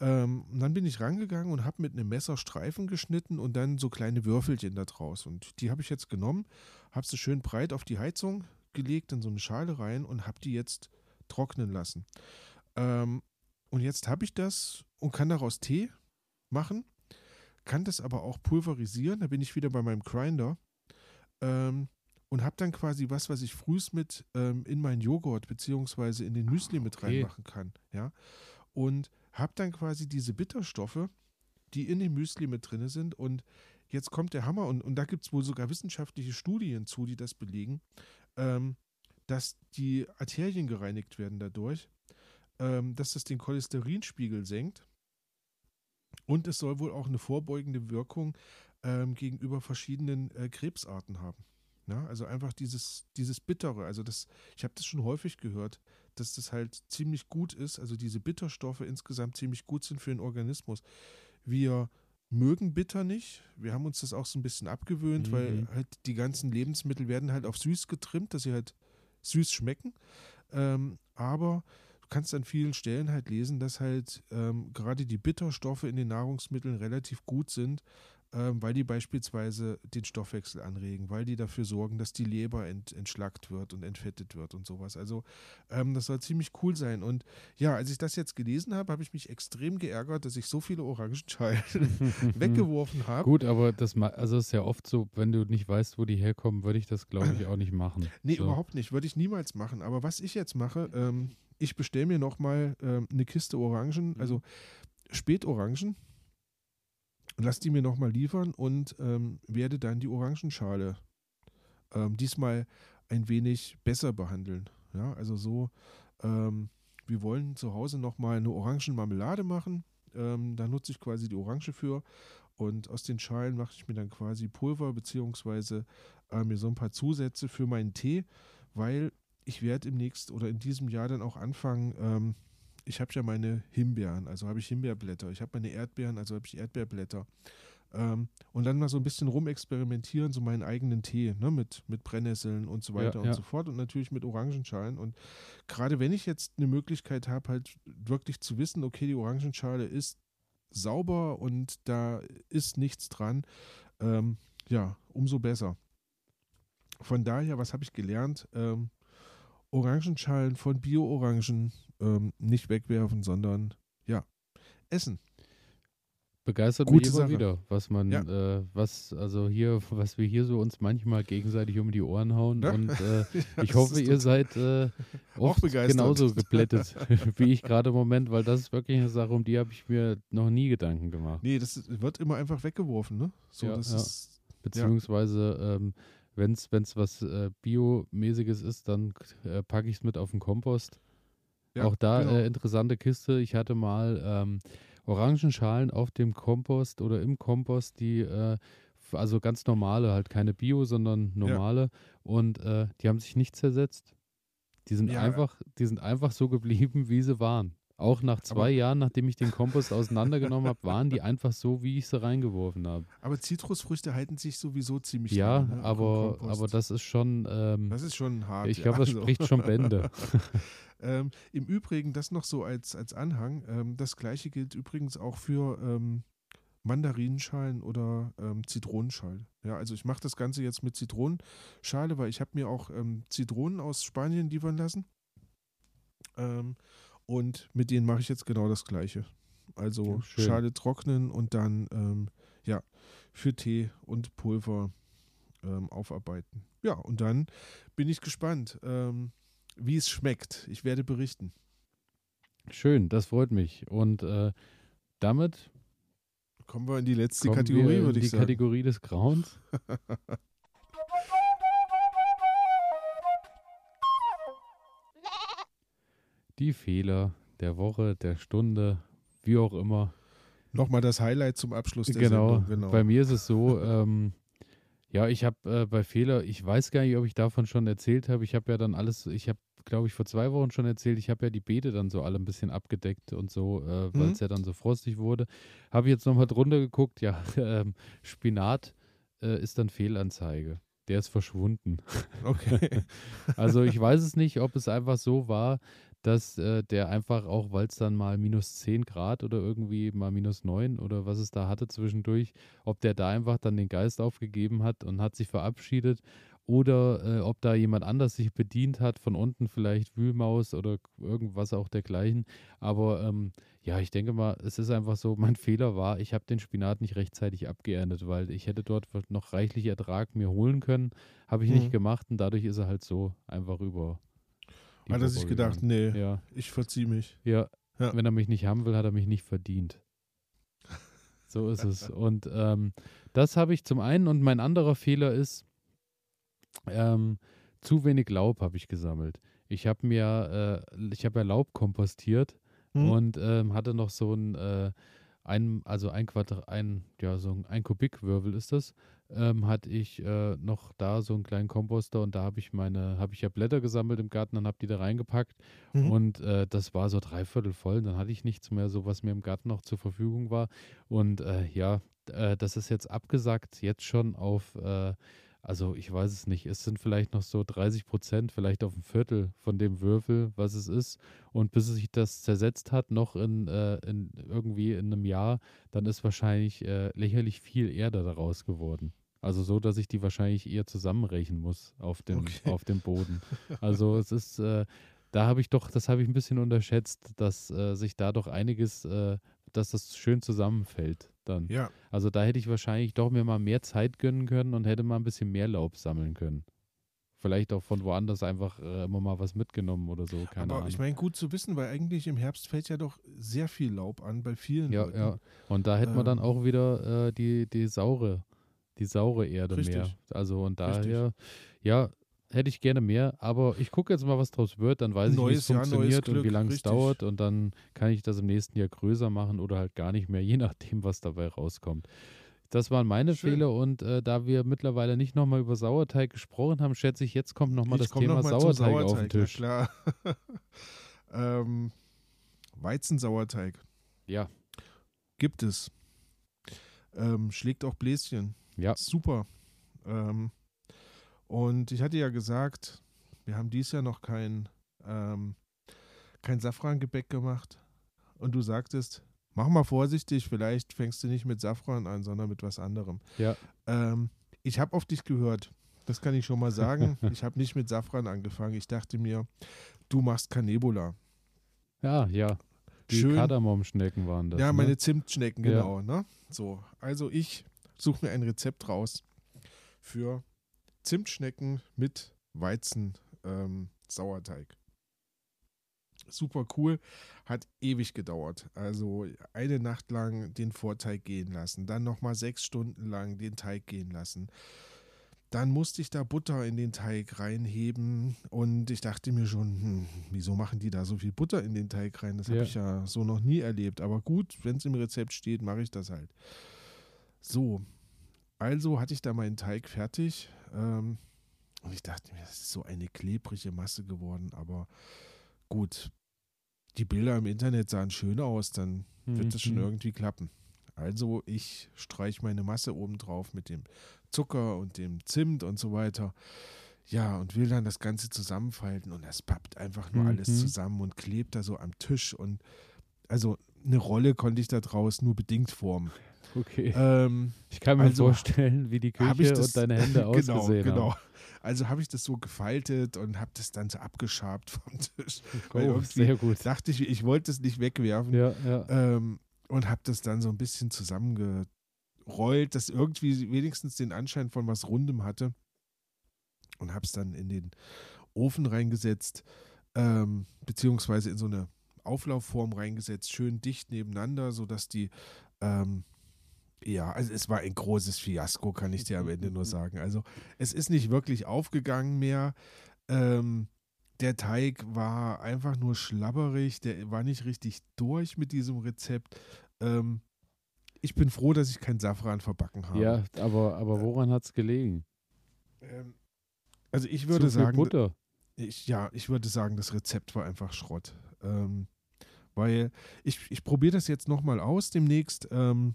Ähm, dann bin ich rangegangen und habe mit einem Messer Streifen geschnitten und dann so kleine Würfelchen da draus. Und die habe ich jetzt genommen, habe sie schön breit auf die Heizung gelegt, in so eine Schale rein und habe die jetzt trocknen lassen. Ähm, und jetzt habe ich das und kann daraus Tee machen, kann das aber auch pulverisieren. Da bin ich wieder bei meinem Grinder ähm, und habe dann quasi was, was ich frühs mit ähm, in meinen Joghurt beziehungsweise in den Müsli mit Okay. reinmachen kann. Ja, und habe dann quasi diese Bitterstoffe, die in dem Müsli mit drin sind. Und jetzt kommt der Hammer und, und da gibt es wohl sogar wissenschaftliche Studien zu, die das belegen, ähm, dass die Arterien gereinigt werden dadurch, ähm, dass das den Cholesterinspiegel senkt und es soll wohl auch eine vorbeugende Wirkung ähm, gegenüber verschiedenen äh, Krebsarten haben. Ja, also einfach dieses, dieses Bittere, also das, ich habe das schon häufig gehört, dass das halt ziemlich gut ist, also diese Bitterstoffe insgesamt ziemlich gut sind für den Organismus. Wir mögen bitter nicht. Wir haben uns das auch so ein bisschen abgewöhnt, Mhm. weil halt die ganzen Lebensmittel werden halt auf süß getrimmt, dass sie halt süß schmecken. Ähm, aber du kannst an vielen Stellen halt lesen, dass halt ähm, gerade die Bitterstoffe in den Nahrungsmitteln relativ gut sind, weil die beispielsweise den Stoffwechsel anregen, weil die dafür sorgen, dass die Leber ent, entschlackt wird und entfettet wird und sowas. Also ähm, das soll ziemlich cool sein. Und ja, als ich das jetzt gelesen habe, habe ich mich extrem geärgert, dass ich so viele Orangenschalen weggeworfen habe. Gut, aber das also ist ja oft so, wenn du nicht weißt, wo die herkommen, würde ich das glaube ich auch nicht machen. Nee, so. überhaupt nicht. Würde ich niemals machen. Aber was ich jetzt mache, ähm, ich bestelle mir nochmal ähm, eine Kiste Orangen, Mhm. also Spätorangen, lass die mir nochmal liefern und ähm, werde dann die Orangenschale ähm, diesmal ein wenig besser behandeln. Ja, also so, ähm, wir wollen zu Hause nochmal eine Orangenmarmelade machen. Ähm, da nutze ich quasi die Orange für. Und aus den Schalen mache ich mir dann quasi Pulver beziehungsweise äh, mir so ein paar Zusätze für meinen Tee, weil ich werde im nächsten oder in diesem Jahr dann auch anfangen, ähm, ich habe ja meine Himbeeren, also habe ich Himbeerblätter. Ich habe meine Erdbeeren, also habe ich Erdbeerblätter. Ähm, und dann mal so ein bisschen rumexperimentieren, so meinen eigenen Tee, ne, mit, mit Brennnesseln und so weiter Ja, und ja. so fort und natürlich mit Orangenschalen. Und gerade wenn ich jetzt eine Möglichkeit habe, halt wirklich zu wissen, okay, die Orangenschale ist sauber und da ist nichts dran, ähm, ja, umso besser. Von daher, was habe ich gelernt? Ähm, Orangenschalen von Bio-Orangen ähm, nicht wegwerfen, sondern ja, essen. Begeistert Gute mich immer Sache. wieder, was man, Ja. äh, was, also hier, was wir hier so uns manchmal gegenseitig um die Ohren hauen. Ja. Und äh, ich hoffe, ihr seid äh, Auch genauso geplättet wie ich gerade im Moment, weil das ist wirklich eine Sache, um die habe ich mir noch nie Gedanken gemacht. Nee, das wird immer einfach weggeworfen, ne? So, ja. ist. Beziehungsweise, ähm, wenn es was äh, Biomäßiges ist, dann äh, packe ich es mit auf den Kompost. Ja, Auch da genau. äh, interessante Kiste. Ich hatte mal ähm, Orangenschalen auf dem Kompost oder im Kompost, die äh, also ganz normale, halt keine Bio, sondern normale. Und äh, die haben sich nicht zersetzt. Die sind Ja. einfach, die sind einfach so geblieben, wie sie waren. Auch nach zwei Aber- Jahren, nachdem ich den Kompost auseinandergenommen habe, waren die einfach so, wie ich sie reingeworfen habe. Aber Zitrusfrüchte halten sich sowieso ziemlich Ja, lange, ne, am aber, aber das ist schon, ähm, Das ist schon hart. ich ja, glaube, das also. spricht schon Bände. Ähm, Im Übrigen, das noch so als, als Anhang. Ähm, das gleiche gilt übrigens auch für ähm, Mandarinenschalen oder ähm, Zitronenschalen. Ja, also ich mache das Ganze jetzt mit Zitronenschale, weil ich habe mir auch ähm, Zitronen aus Spanien liefern lassen. Ähm, und mit denen mache ich jetzt genau das gleiche. Also Ja. Schale trocknen und dann ja für Tee und Pulver aufarbeiten. Ja, und dann bin ich gespannt, ähm, wie es schmeckt. Ich werde berichten. Schön, das freut mich. Und äh, damit Kommen wir in die letzte Kategorie, würde die ich sagen. Kategorie des Grauens. Die Fehler der Woche, der Stunde, wie auch immer. Nochmal das Highlight zum Abschluss der Genau. Sendung. Genau. Bei mir ist es so, ähm, ja, ich habe äh, bei Fehler, ich weiß gar nicht, ob ich davon schon erzählt habe. Ich habe ja dann alles, ich habe, glaube ich, vor zwei Wochen schon erzählt, ich habe ja die Beete dann so alle ein bisschen abgedeckt und so, äh, weil Mhm. es ja dann so frostig wurde. Habe ich jetzt nochmal drunter geguckt, ja, ähm, Spinat äh, ist dann Fehlanzeige. Der ist verschwunden. okay. Also ich weiß es nicht, ob es einfach so war, dass äh, der einfach auch, weil es dann mal minus 10 Grad oder irgendwie mal minus 9 oder was es da hatte zwischendurch, ob der da einfach dann den Geist aufgegeben hat und hat sich verabschiedet oder äh, ob da jemand anders sich bedient hat, von unten vielleicht Wühlmaus oder irgendwas auch dergleichen. Aber ähm, ja, ich denke mal, es ist einfach so, mein Fehler war, ich habe den Spinat nicht rechtzeitig abgeerntet, weil ich hätte dort noch reichlich Ertrag mir holen können. Habe ich Mhm. nicht gemacht und dadurch ist er halt so einfach über. Hat er sich gedacht, nee, Ja, ich verziehe mich. ja, Ja. Wenn er mich nicht haben will, hat er mich nicht verdient. So ist es. Und ähm, das habe ich zum einen. Und mein anderer Fehler ist, ähm, zu wenig Laub habe ich gesammelt. Ich habe mir, äh, ich habe ja Laub kompostiert Hm? und ähm, hatte noch so ein, äh, ein also ein Quadrat, ein, ja, so ein, ein Kubikwürfel ist das, ähm, hatte ich äh, noch da so einen kleinen Komposter und da habe ich meine, habe ich ja Blätter gesammelt im Garten und habe die da reingepackt Mhm. und äh, das war so dreiviertel voll und dann hatte ich nichts mehr, so was mir im Garten noch zur Verfügung war und äh, ja, äh, das ist jetzt abgesackt, jetzt schon auf äh, also ich weiß es nicht. Es sind vielleicht noch so 30 Prozent, vielleicht auf ein Viertel von dem Würfel, was es ist. Und bis sich das zersetzt hat, noch in, äh, in irgendwie in einem Jahr, dann ist wahrscheinlich lächerlich viel Erde daraus geworden. Also so, dass ich die wahrscheinlich eher zusammenrechnen muss auf dem, Okay. auf dem Boden. Also es ist, äh, da habe ich doch, das habe ich ein bisschen unterschätzt, dass äh, sich da doch einiges, äh, dass das schön zusammenfällt dann. Ja, Also da hätte ich wahrscheinlich doch mir mal mehr Zeit gönnen können und hätte mal ein bisschen mehr Laub sammeln können. Vielleicht auch von woanders einfach äh, immer mal was mitgenommen oder so, keine aber Ahnung. ich meine, gut zu wissen, weil eigentlich im Herbst fällt ja doch sehr viel Laub an bei vielen ja, Leuten. ja. Und da hätten wir dann Ähm. auch wieder äh, die, die saure, die saure Erde Richtig. mehr. Also und Richtig. daher, ja, hätte ich gerne mehr, aber ich gucke jetzt mal, was draus wird, dann weiß ich, wie Neues es neues funktioniert und wie lange es richtig. dauert und dann kann ich das im nächsten Jahr größer machen oder halt gar nicht mehr, je nachdem, was dabei rauskommt. Das waren meine Schön. Fehler und äh, da wir mittlerweile nicht nochmal über Sauerteig gesprochen haben, schätze ich, jetzt kommt nochmal das komm Thema noch mal Sauerteig, zum auf den Tisch. klar. ähm, Weizensauerteig Ja, gibt es. Ähm, schlägt auch Bläschen. Ja. Super. Ähm, und ich hatte ja gesagt, wir haben dies Jahr noch kein, ähm, kein Safrangebäck gemacht. Und du sagtest, mach mal vorsichtig, vielleicht fängst du nicht mit Safran an, sondern mit was anderem. Ja. Ähm, ich habe auf dich gehört. Das kann ich schon mal sagen. ich habe nicht mit Safran angefangen. Ich dachte mir, du machst Canebola. Ja, ja. Die Schön. Kardamomschnecken waren das. ja, ne? meine Zimtschnecken, Ja. genau. Ne? So, also ich suche mir ein Rezept raus für Zimtschnecken mit Weizen ähm. Super cool, hat ewig gedauert. Also eine Nacht lang den Vorteig gehen lassen, dann nochmal sechs Stunden lang den Teig gehen lassen. Dann musste ich da Butter in den Teig reinheben und ich dachte mir schon, hm, wieso machen die da so viel Butter in den Teig rein? Das Ja. habe ich ja so noch nie erlebt. Aber gut, wenn es im Rezept steht, mache ich das halt. So, also hatte ich da meinen Teig fertig ähm, und ich dachte mir, das ist so eine klebrige Masse geworden. Aber gut, die Bilder im Internet sahen schön aus, dann wird das schon Mhm. irgendwie klappen. Also ich streiche meine Masse oben drauf mit dem Zucker und dem Zimt und so weiter. Ja, und will dann das Ganze zusammenfalten und das pappt einfach nur alles Mhm. zusammen und klebt da so am Tisch und also eine Rolle konnte ich da draus nur bedingt formen. Okay. Ähm, Ich kann mir also, vorstellen, wie die Küche das, und deine Hände genau, ausgesehen genau. haben. Also habe ich das so gefaltet und habe das dann so abgeschabt vom Tisch. Oh, sehr gut. Dachte ich, ich wollte es nicht wegwerfen. Ja, ja. ähm, und habe das dann so ein bisschen zusammengerollt, dass irgendwie wenigstens den Anschein von was Rundem hatte und habe es dann in den Ofen reingesetzt, ähm, beziehungsweise in so eine Auflaufform reingesetzt, schön dicht nebeneinander, sodass die, ähm, ja, also es war ein großes Fiasko, kann ich dir am Ende nur sagen. Also es ist nicht wirklich aufgegangen mehr. Ähm, der Teig war einfach nur schlabberig, der war nicht richtig durch mit diesem Rezept. Ähm, ich bin froh, dass ich kein Safran verbacken habe. Ja, aber, aber woran hat es gelegen? Ähm, also ich würde Zu viel sagen, Butter. ich, ja, ich würde sagen, das Rezept war einfach Schrott. Ähm, weil ich, ich probiere das jetzt nochmal aus demnächst ähm,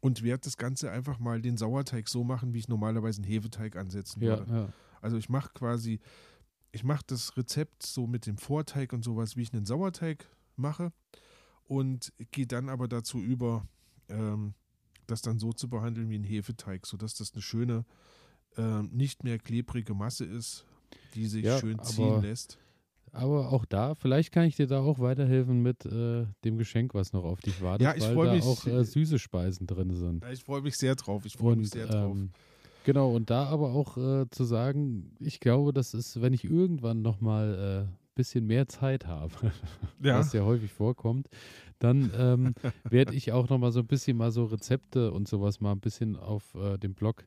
und werde das Ganze einfach mal den Sauerteig so machen, wie ich normalerweise einen Hefeteig ansetzen Ja, würde. ja. Also ich mache quasi, ich mache das Rezept so mit dem Vorteig und sowas, wie ich einen Sauerteig mache und gehe dann aber dazu über, ähm, das dann so zu behandeln wie ein Hefeteig, sodass das eine schöne, ähm, nicht mehr klebrige Masse ist, die sich Ja, schön ziehen lässt. Aber auch da, vielleicht kann ich dir da auch weiterhelfen mit äh, dem Geschenk, was noch auf dich wartet, Ja, ich weil da mich. auch äh, süße Speisen drin sind. Ja, Ich freue mich sehr drauf. Ich freue mich sehr drauf. ähm, genau, und da aber auch äh, zu sagen, ich glaube, das ist, wenn ich irgendwann nochmal ein bisschen mehr Zeit habe, ja, was ja häufig vorkommt, dann ähm, werde ich auch nochmal so ein bisschen mal so Rezepte und sowas mal ein bisschen auf äh, dem Blog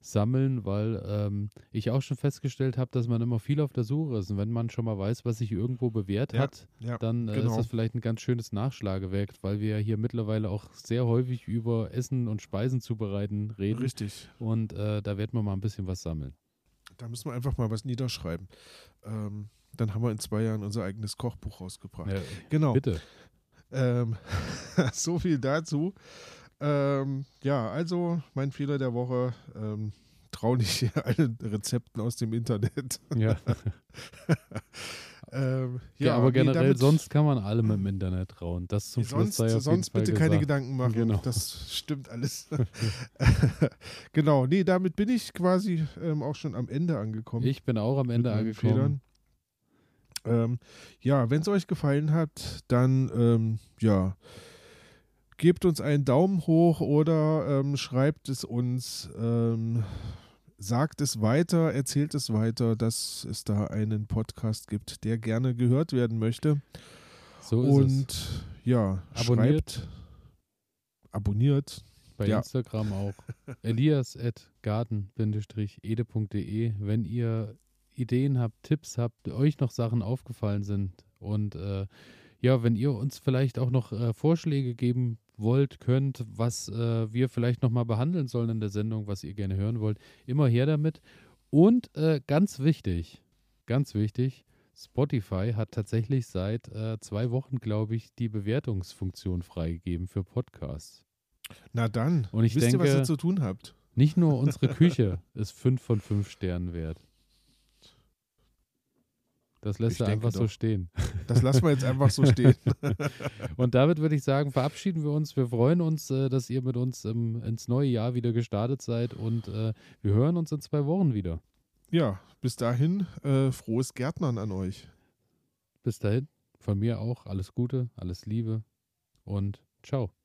sammeln, weil ähm, ich auch schon festgestellt habe, dass man immer viel auf der Suche ist. Und wenn man schon mal weiß, was sich irgendwo bewährt Ja, hat, ja, dann äh, genau. ist das vielleicht ein ganz schönes Nachschlagewerk, weil wir ja hier mittlerweile auch sehr häufig über Essen und Speisen zubereiten reden. richtig. Und äh, da werden wir mal ein bisschen was sammeln. Da müssen wir einfach mal was niederschreiben. Ähm, dann haben wir in zwei Jahren unser eigenes Kochbuch rausgebracht. Ja, Genau. Bitte. Ähm, so viel dazu. Ähm, ja, also mein Fehler der Woche. Ähm, trau nicht allen Rezepten aus dem Internet. Ja. ähm, ja, aber nee, generell, damit- sonst kann man allem im Internet trauen. Das zum Schluss sonst, sei auf jeden sonst bitte keine gesagt. Gedanken machen. Genau. Das stimmt alles. genau, nee, damit bin ich quasi ähm, auch schon am Ende angekommen. Ich bin auch am Ende angekommen. Ähm, ja, wenn es euch gefallen hat, dann ähm, ja, gebt uns einen Daumen hoch oder ähm, schreibt es uns, ähm, sagt es weiter, erzählt es weiter, dass es da einen Podcast gibt, der gerne gehört werden möchte. So ist es. Und ja, Abonniert. schreibt, abonniert. Bei ja. Instagram auch. elias.garten-ede.de. Wenn ihr Ideen habt, Tipps habt, euch noch Sachen aufgefallen sind und äh, ja, wenn ihr uns vielleicht auch noch äh, Vorschläge geben wollt, könnt, was äh, wir vielleicht nochmal behandeln sollen in der Sendung, was ihr gerne hören wollt, immer her damit. Und äh, ganz wichtig, ganz wichtig, Spotify hat tatsächlich seit äh, zwei Wochen, glaube ich, die Bewertungsfunktion freigegeben für Podcasts. Na dann, Und ich wisst denke, ihr, was ihr zu tun habt? nicht nur unsere Küche ist fünf von fünf Sternen wert. Das lässt Ich er einfach so doch. stehen. Das lassen wir jetzt einfach so stehen. Und damit würde ich sagen, verabschieden wir uns. Wir freuen uns, äh, dass ihr mit uns ins neue Jahr wieder gestartet seid und äh, wir hören uns in zwei Wochen wieder. Ja, bis dahin, äh, frohes Gärtnern an euch. Bis dahin, von mir auch alles Gute, alles Liebe und ciao.